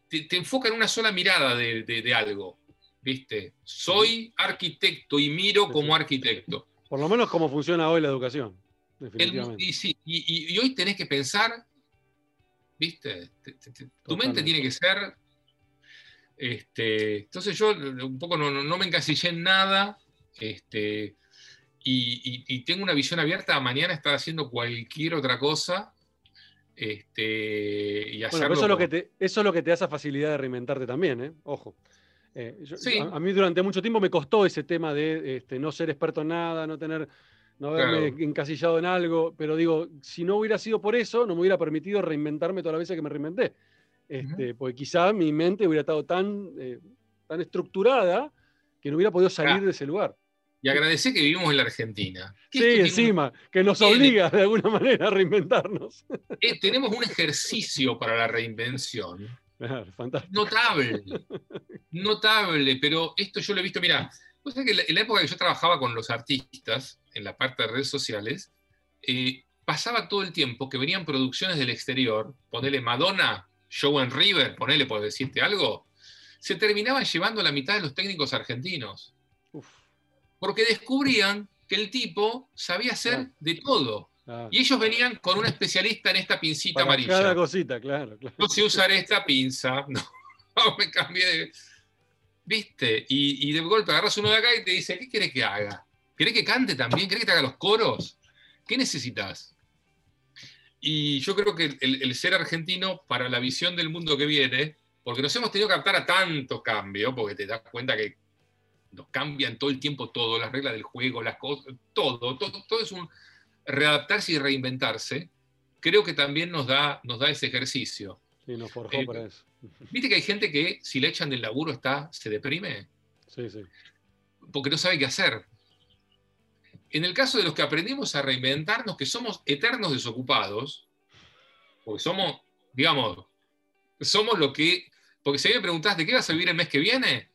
[SPEAKER 2] te, enfoca en una sola mirada de, algo, ¿viste? Soy arquitecto y miro como arquitecto.
[SPEAKER 1] Por lo menos cómo funciona hoy la educación.
[SPEAKER 2] y, hoy tenés que pensar, ¿viste? tu mente tiene que ser... Este, entonces yo un poco no, no, me encasillé en nada. Este, y, tengo una visión abierta a mañana estar haciendo cualquier otra cosa. Este, y
[SPEAKER 1] bueno, eso, es lo que te, eso es lo que te da esa facilidad de reinventarte también, ¿eh? Ojo. Eh, a, mí durante mucho tiempo me costó ese tema de este, no ser experto en nada, no tener, no haberme encasillado en algo, pero digo, si no hubiera sido por eso, no me hubiera permitido reinventarme todas las veces que me reinventé. Este, Porque quizá mi mente hubiera estado tan, eh, tan estructurada que no hubiera podido salir de ese lugar.
[SPEAKER 2] Y agradecer que vivimos en la Argentina.
[SPEAKER 1] Sí, encima, que nos obliga de alguna manera a reinventarnos.
[SPEAKER 2] Eh, tenemos un ejercicio para la reinvención. Fantástico. Notable. *laughs* Notable, pero esto yo lo he visto, mira, que en la época que yo trabajaba con los artistas, en la parte de redes sociales, eh, pasaba todo el tiempo que venían producciones del exterior, ponele Madonna, Show en River, ponele por decirte algo, se terminaban llevando la mitad de los técnicos argentinos porque descubrían que el tipo sabía hacer de todo. Y ellos venían con un especialista en esta pincita amarilla.
[SPEAKER 1] Cada cosita, claro, claro.
[SPEAKER 2] No sé usar esta pinza, *laughs* no, me cambié de... ¿Viste? Y, y de golpe agarras uno de acá y te dice, ¿qué querés que haga? ¿Querés que cante también? ¿Querés que te haga los coros? ¿Qué necesitas? Y yo creo que el, el ser argentino, para la visión del mundo que viene, porque nos hemos tenido que adaptar a tanto cambio, porque te das cuenta que nos cambian todo el tiempo todo, las reglas del juego, las cosas, todo, todo, todo es un readaptarse y reinventarse. Creo que también nos da, nos da ese ejercicio.
[SPEAKER 1] Sí, nos forjó
[SPEAKER 2] Eh,
[SPEAKER 1] para eso. *laughs*
[SPEAKER 2] ¿Viste que hay gente que si le echan del laburo está, se deprime?
[SPEAKER 1] Sí, sí.
[SPEAKER 2] Porque no sabe qué hacer. En el caso de los que aprendimos a reinventarnos, que somos eternos desocupados, porque somos, digamos, somos lo que. Porque si a mí me preguntás de qué vas a vivir el mes que viene,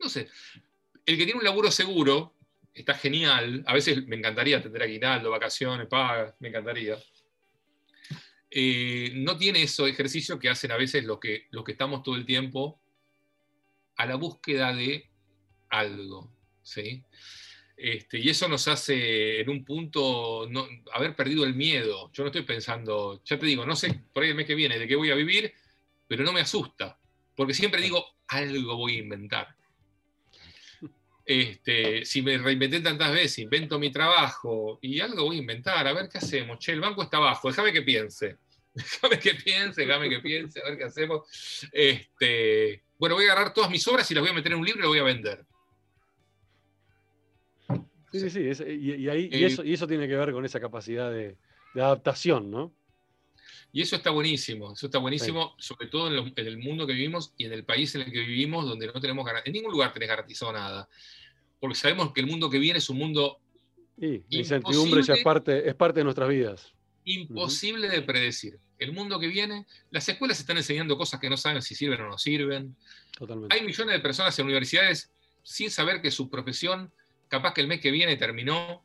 [SPEAKER 2] no sé. El que tiene un laburo seguro está genial. A veces me encantaría tener aguinaldo, vacaciones, pagas, me encantaría. Eh, no tiene esos ejercicios que hacen a veces los que, los que estamos todo el tiempo a la búsqueda de algo. ¿sí? Este, y eso nos hace en un punto no- haber perdido el miedo. Yo no estoy pensando, ya te digo, no sé por ahí el mes que viene de qué voy a vivir, pero no me asusta, porque siempre digo, algo voy a inventar. Este, si me reinventé tantas veces, invento mi trabajo y algo voy a inventar, a ver qué hacemos. Che, el banco está abajo, déjame que piense. *laughs* Déjame que piense, déjame que piense, a ver qué hacemos. Este, bueno, voy a agarrar todas mis obras y las voy a meter en un libro y las voy a vender.
[SPEAKER 1] Sí, sí, sí. es- y, y ahí, y
[SPEAKER 2] Eh,
[SPEAKER 1] eso, y eso tiene que ver con esa capacidad de, de adaptación, ¿no?
[SPEAKER 2] Y eso está buenísimo, eso está buenísimo, sobre todo en, lo- en el mundo que vivimos y en el país en el que vivimos, donde no tenemos en ningún lugar tenés garantizado nada. Porque sabemos que el mundo que viene es un mundo
[SPEAKER 1] la incertidumbre ya es parte, es parte de nuestras vidas.
[SPEAKER 2] imposible de predecir. El mundo que viene, las escuelas están enseñando cosas que no saben si sirven o no sirven.
[SPEAKER 1] Totalmente.
[SPEAKER 2] Hay millones de personas en universidades sin saber que su profesión, capaz que el mes que viene terminó,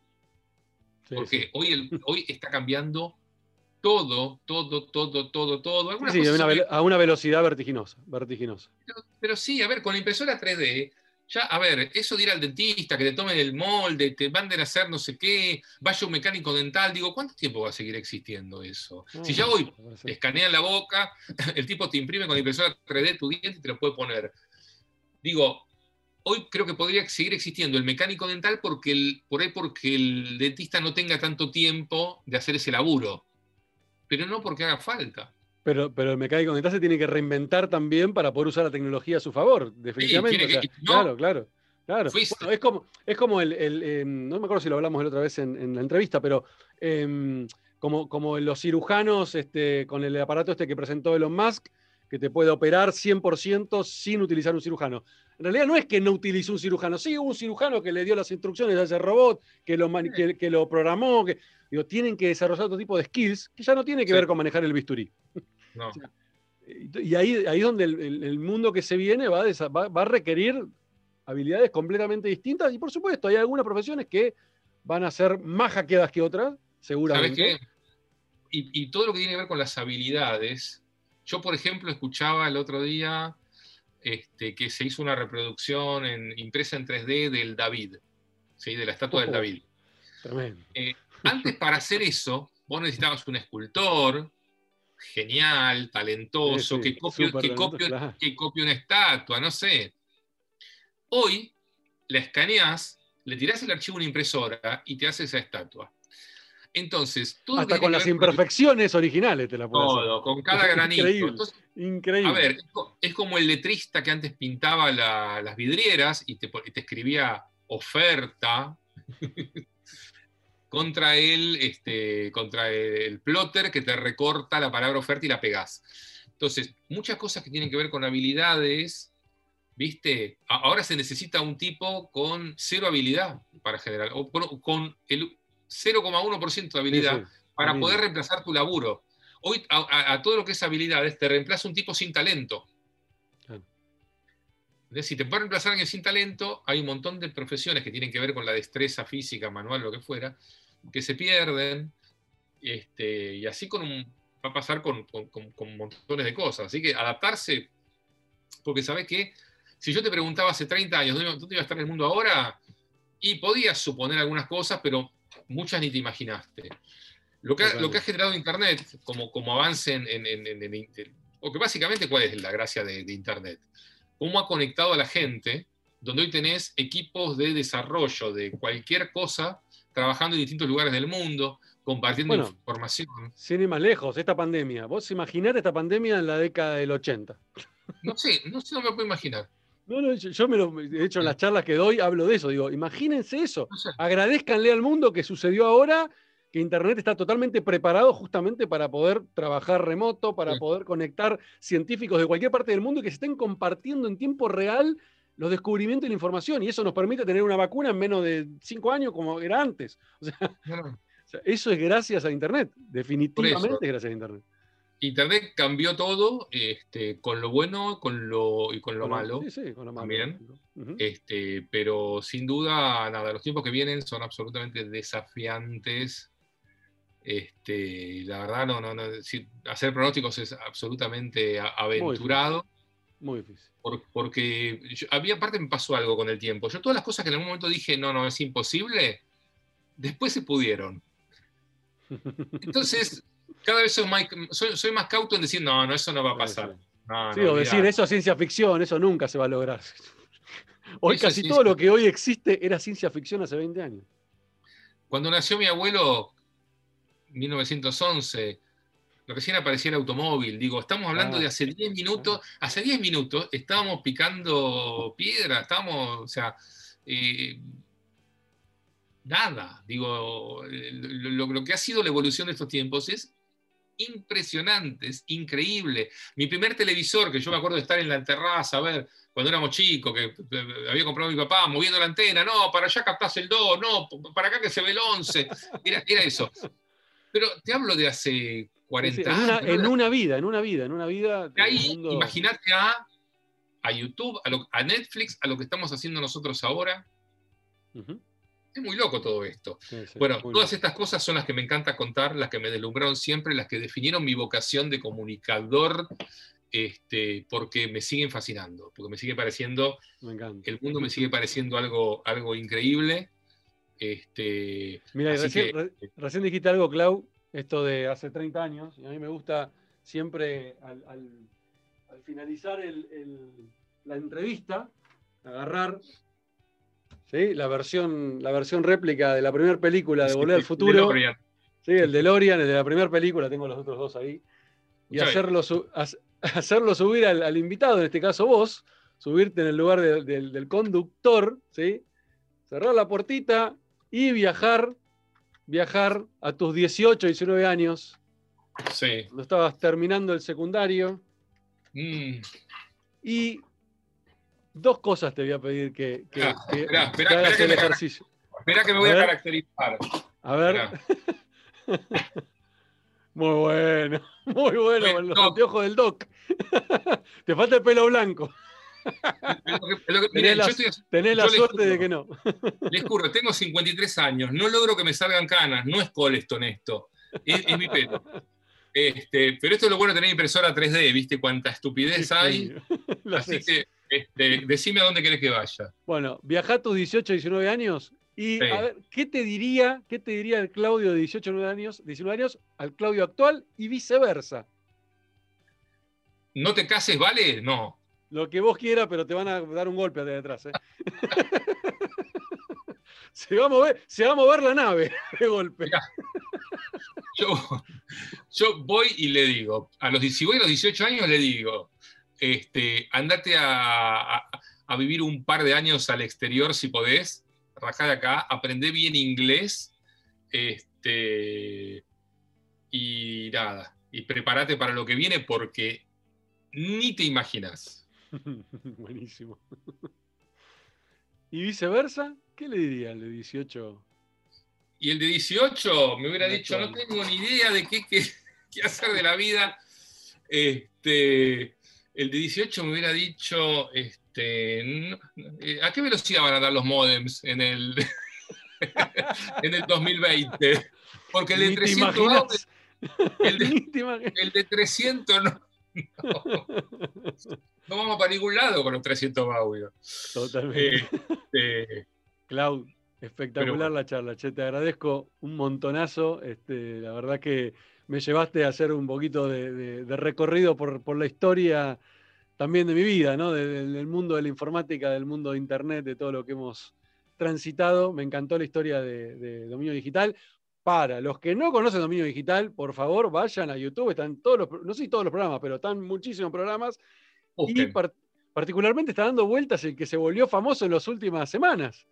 [SPEAKER 1] Sí,
[SPEAKER 2] porque
[SPEAKER 1] sí.
[SPEAKER 2] Hoy, el, hoy está cambiando todo, todo, todo, todo, todo. Algunas
[SPEAKER 1] Sí, a una, a velocidad vertiginosa. vertiginosa.
[SPEAKER 2] Pero, pero sí, a ver, con la impresora 3D, ya, a ver, eso de ir al dentista, que te tomen el molde, te manden a hacer no sé qué, vaya un mecánico dental, digo, ¿cuánto tiempo va a seguir existiendo eso? si ya hoy te escanean la boca, *laughs* el tipo te imprime con la impresora 3D tu diente y te lo puede poner. Digo, hoy creo que podría seguir existiendo el mecánico dental porque el, por ahí porque el dentista no tenga tanto tiempo de hacer ese laburo, pero no porque haga falta.
[SPEAKER 1] Pero, pero el mecánico dental se tiene que reinventar también para poder usar la tecnología a su favor, definitivamente.
[SPEAKER 2] tiene
[SPEAKER 1] o sea,
[SPEAKER 2] que- no.
[SPEAKER 1] claro, claro. Claro. Bueno, es como, es como el, el, eh, no me acuerdo si lo hablamos la otra vez en, en la entrevista, pero em, como, como los cirujanos este, con el aparato este que presentó Elon Musk, que te puede operar 100% sin utilizar un cirujano. En realidad no es que no utilizó un cirujano, sí hubo un cirujano que le dio las instrucciones a ese robot, que lo, que, que lo programó, que digo, tienen que desarrollar otro tipo de skills que ya no tiene que
[SPEAKER 2] Sí.
[SPEAKER 1] ver con manejar el bisturí.
[SPEAKER 2] No. *laughs*
[SPEAKER 1] Y ahí, ahí es donde el, el- el mundo que se viene va a, va- va a requerir habilidades completamente distintas. Y por supuesto, hay algunas profesiones que van a ser más hackeadas que otras,
[SPEAKER 2] ¿Sabes
[SPEAKER 1] seguramente.
[SPEAKER 2] qué? Y, y todo lo que tiene que ver con las habilidades. Yo, por ejemplo, escuchaba el otro día este, que se hizo una reproducción en, impresa en 3D del David, ¿sí? de la estatua del. David.
[SPEAKER 1] Tremendo.
[SPEAKER 2] Antes, para hacer eso, vos necesitabas un escultor genial, talentoso,
[SPEAKER 1] Sí, sí,
[SPEAKER 2] que, copie, que, copie,
[SPEAKER 1] claro.
[SPEAKER 2] que copie una estatua, no sé. Hoy la escaneás, le tirás el archivo a una impresora y te hace esa estatua. Entonces, todo
[SPEAKER 1] Hasta con las imperfecciones originales te la puedo hacer.
[SPEAKER 2] todo, con cada granito.
[SPEAKER 1] Increíble.
[SPEAKER 2] Entonces,
[SPEAKER 1] Increíble.
[SPEAKER 2] a ver, es co- es como el letrista que antes pintaba la- las vidrieras y te, escribía oferta *laughs* contra el, este, contra el plotter que te recorta la palabra oferta y la pegás. Entonces, muchas cosas que tienen que ver con habilidades, ¿viste? Ahora se necesita un tipo con cero habilidad para generar, o con- con el 0,1% de habilidad
[SPEAKER 1] sí.
[SPEAKER 2] para
[SPEAKER 1] mínimo.
[SPEAKER 2] poder reemplazar tu laburo. Hoy a, a- a todo lo que es habilidades te reemplaza un tipo sin talento.
[SPEAKER 1] Claro.
[SPEAKER 2] Si te puede reemplazar alguien sin talento, hay un montón de profesiones que tienen que ver con la destreza física, manual, lo que fuera, que se pierden. Este, y así con un- va a pasar con, con- con- con montones de cosas. Así que adaptarse, porque sabes que si yo te preguntaba hace 30 años dónde, dónde iba a estar el mundo ahora, y podías suponer algunas cosas, pero muchas ni te imaginaste. Lo que, ha, lo que ha generado Internet como, como avance en, en- en- en- en- o que básicamente, ¿cuál es la gracia de, de Internet? Cómo ha conectado a la gente, donde hoy tenés equipos de desarrollo de cualquier cosa trabajando en distintos lugares del mundo, compartiendo
[SPEAKER 1] Bueno.
[SPEAKER 2] información.
[SPEAKER 1] Sin ir más lejos, esta pandemia. Vos imaginate esta pandemia en la década del 80.
[SPEAKER 2] No sé, no sé, no me puedo imaginar.
[SPEAKER 1] No, no, yo, yo me lo, de hecho, en las charlas que doy hablo de eso. Digo, imagínense eso. Agradezcanle al mundo que sucedió ahora, que Internet está totalmente preparado justamente para poder trabajar remoto, para
[SPEAKER 2] Sí.
[SPEAKER 1] poder conectar científicos de cualquier parte del mundo y que se estén compartiendo en tiempo real los descubrimientos y la información. Y eso nos permite tener una vacuna en menos de cinco años como era antes. *laughs* O sea,
[SPEAKER 2] No, no.
[SPEAKER 1] o sea, eso es gracias a Internet. Definitivamente es gracias a Internet.
[SPEAKER 2] Internet cambió todo, este, con lo bueno con lo, y con lo
[SPEAKER 1] Con
[SPEAKER 2] malo.
[SPEAKER 1] Sí, sí, con lo malo.
[SPEAKER 2] también. Este, pero sin duda, nada, los tiempos que vienen son absolutamente desafiantes. Este, la verdad, no, no, no, hacer pronósticos es absolutamente aventurado.
[SPEAKER 1] Muy difícil.
[SPEAKER 2] por- porque yo- había aparte me pasó algo con el tiempo. Yo todas las cosas que en algún momento dije, no, no, es imposible, después se pudieron. *laughs* Entonces, cada vez soy más, soy, soy más cauto en decir, no, no, eso no va a pasar. No,
[SPEAKER 1] Sí,
[SPEAKER 2] no,
[SPEAKER 1] o decir, eso es ciencia ficción, eso nunca se va a lograr. Hoy
[SPEAKER 2] Eso
[SPEAKER 1] casi todo lo que hoy existe era ciencia ficción hace 20 años.
[SPEAKER 2] Cuando nació mi abuelo, 1911, recién aparecía el automóvil. Digo, estamos hablando
[SPEAKER 1] Ah.
[SPEAKER 2] de hace 10 minutos. Hace 10 minutos estábamos picando piedra, estábamos, o sea, eh, nada. Digo, lo que ha sido la evolución de estos tiempos es impresionante, es increíble. Mi primer televisor, que yo me acuerdo de estar en la terraza, a ver, cuando éramos chicos, que eh, había comprado mi papá, moviendo la antena, no, para allá captás el 2, no, para acá que se ve el 11, era, era eso. Pero te hablo de hace 40
[SPEAKER 1] Sí, sí, en, una,
[SPEAKER 2] años.
[SPEAKER 1] en una vida, en una vida, en una vida.
[SPEAKER 2] Ahí,
[SPEAKER 1] mundo-
[SPEAKER 2] imagínate a, a YouTube, a, lo- a Netflix, a lo que estamos haciendo nosotros ahora. Es muy loco todo esto.
[SPEAKER 1] sí, sí,
[SPEAKER 2] Bueno, todas estas cosas son las que me encanta contar, las que me deslumbraron siempre, las que definieron mi vocación de comunicador, este, porque me siguen fascinando, porque me sigue pareciendo,
[SPEAKER 1] Me encanta.
[SPEAKER 2] el mundo me sigue pareciendo algo, algo increíble. Este,
[SPEAKER 1] Mira, recién,
[SPEAKER 2] que-
[SPEAKER 1] re- recién dijiste algo, Clau, esto de hace 30 años, y a mí me gusta siempre al, al- al finalizar el- el- la entrevista, agarrar ¿sí? la, versión, la versión réplica de la primera película de Volver al Futuro.
[SPEAKER 2] DeLorean.
[SPEAKER 1] Sí, el DeLorean, el de la primera película, tengo los otros dos ahí. Y hacerlo, su- *laughs* hacerlo subir al, al invitado, en este caso vos, subirte en el lugar de- del- del conductor, ¿sí? cerrar la puertita y viajar, viajar a tus 18, 19 años,
[SPEAKER 2] Sí.
[SPEAKER 1] cuando estabas terminando el secundario.
[SPEAKER 2] Mm.
[SPEAKER 1] Y dos cosas te voy a pedir que, que- que- hagas el
[SPEAKER 2] me-
[SPEAKER 1] ejercicio.
[SPEAKER 2] Espera que me voy
[SPEAKER 1] A
[SPEAKER 2] caracterizar.
[SPEAKER 1] A ver. *laughs* Muy bueno, muy bueno, con los anteojos del doc. *laughs* Te falta el pelo blanco.
[SPEAKER 2] Es lo que- es lo que-
[SPEAKER 1] Tenés la-
[SPEAKER 2] estoy-
[SPEAKER 1] Tenés suerte
[SPEAKER 2] juro.
[SPEAKER 1] de que no. *laughs*
[SPEAKER 2] les juro, tengo 53 años, no logro que me salgan canas, no es Coleston esto, es, es mi pelo. Este, pero esto es lo bueno de tener impresora 3D, ¿viste? Cuánta estupidez hay. Así que este, decime a dónde querés que vaya.
[SPEAKER 1] Bueno, viajá a tus 18, 19 años y
[SPEAKER 2] Sí.
[SPEAKER 1] a ver, ¿qué te diría, qué te diría el Claudio de 18, 19 años, 19 años al Claudio actual y viceversa?
[SPEAKER 2] ¿No te cases, vale? No.
[SPEAKER 1] Lo que vos quieras, pero te van a dar un golpe de detrás. ¿eh? *laughs* se, va a mover, se va a mover la nave de golpe.
[SPEAKER 2] Mirá. Yo, yo voy y le digo, a los, si voy a los 18 años le digo, este, andate a, a- a vivir un par de años al exterior si podés, rajá de acá, aprendé bien inglés, este, y nada, y prepárate para lo que viene porque ni te imaginas. *laughs*
[SPEAKER 1] Buenísimo. ¿Y viceversa? ¿Qué le diría al de 18?
[SPEAKER 2] Y el de 18 me hubiera
[SPEAKER 1] El
[SPEAKER 2] dicho, no tengo ni idea de qué, qué- qué hacer de la vida. Este, el de 18 me hubiera dicho, este, eh, ¿a qué velocidad van a dar los modems en el, *laughs* en el 2020? Porque el de
[SPEAKER 1] Ni te
[SPEAKER 2] 300 *laughs*
[SPEAKER 1] imaginas.
[SPEAKER 2] el de- el de 300 no, no, no vamos para ningún lado con los 300 audios.
[SPEAKER 1] Totalmente.
[SPEAKER 2] Este,
[SPEAKER 1] espectacular
[SPEAKER 2] bueno.
[SPEAKER 1] la charla. Che, te agradezco un montonazo. Este, la verdad que me llevaste a hacer un poquito de, recorrido por, la historia también de mi vida, ¿no? del mundo de la informática, del mundo de Internet, de todo lo que hemos transitado. Me encantó la historia de, Dominio Digital. Para los que no conocen Dominio Digital, por favor, vayan a YouTube. Están todos los, no sé si todos los programas, pero están muchísimos programas. Y particularmente está dando vueltas el que se volvió famoso en las últimas semanas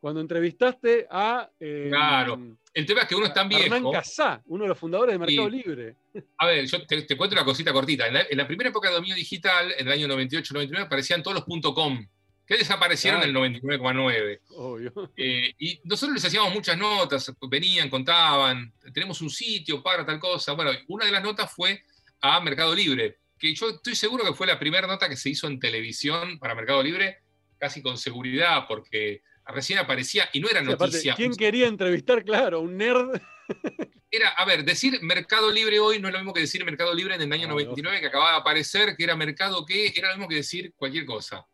[SPEAKER 1] cuando entrevistaste a.
[SPEAKER 2] Eh, claro. El tema es que uno es tan viejo.
[SPEAKER 1] Hernán Casá, uno de los fundadores de Mercado Libre.
[SPEAKER 2] A ver, yo te, cuento una cosita cortita. En la, primera época de dominio digital, en el año 98-99, aparecían todos los .com, que desaparecieron en el 99,9. Obvio. Eh, y nosotros les hacíamos muchas notas, venían, contaban, tenemos un sitio para tal cosa. Bueno, una de las notas fue a Mercado Libre, que yo estoy seguro que fue la primera nota que se hizo en televisión para Mercado Libre, casi con seguridad, porque recién aparecía y no era noticia.
[SPEAKER 1] ¿Quién quería entrevistar? Claro, un nerd. *laughs*
[SPEAKER 2] Era, a ver, decir Mercado Libre hoy no es lo mismo que decir Mercado Libre en el año 99 que acababa de aparecer, que era Mercado que era lo mismo que decir cualquier cosa.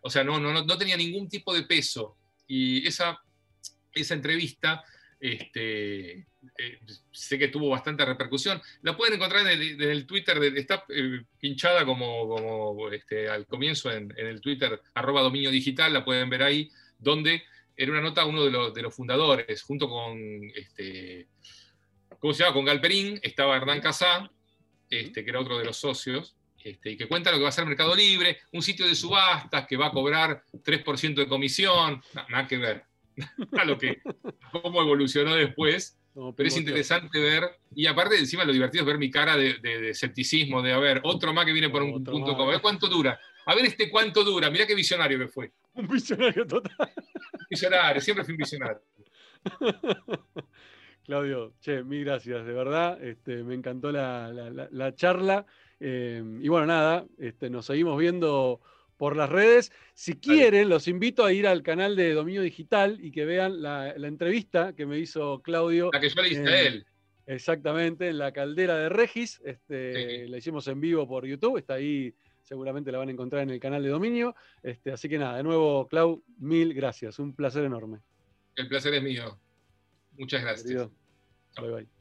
[SPEAKER 2] O sea, no, no, no tenía ningún tipo de peso. Y esa, esa entrevista, este, eh, sé que tuvo bastante repercusión. La pueden encontrar en el, Twitter, de, está eh, pinchada como, como este, al comienzo en, en, el Twitter, arroba dominio digital, la pueden ver ahí donde era una nota uno de los, de los fundadores, junto con, este, ¿cómo se llama? Con Galperín, estaba Hernán Casá, este, que era otro de los socios, este, y que cuenta lo que va a ser Mercado Libre, un sitio de subastas que va a cobrar 3% de comisión, nada que ver, *laughs* a lo que, cómo evolucionó después, pero es interesante ver, y aparte encima lo divertido es ver mi cara de, de, escepticismo, de a ver, otro más que viene por un punto, a ver cuánto dura, a ver este cuánto dura, mirá qué visionario que fue.
[SPEAKER 1] Un visionario total.
[SPEAKER 2] Visionario, siempre fui un visionario. *laughs*
[SPEAKER 1] Claudio, che, mil gracias, de verdad. Este, me encantó la, charla. Eh, y bueno, nada, este, nos seguimos viendo por las redes. Si quieren, los invito a ir al canal de Dominio Digital y que vean la, entrevista que me hizo Claudio.
[SPEAKER 2] La que yo le hice a él.
[SPEAKER 1] Exactamente, en la caldera de Regis. Este, La hicimos en vivo por YouTube, está ahí seguramente la van a encontrar en el canal de Dominio. Este, así que nada, de nuevo, Clau, mil gracias. Un placer enorme.
[SPEAKER 2] El placer es mío. Muchas gracias.
[SPEAKER 1] Bye bye.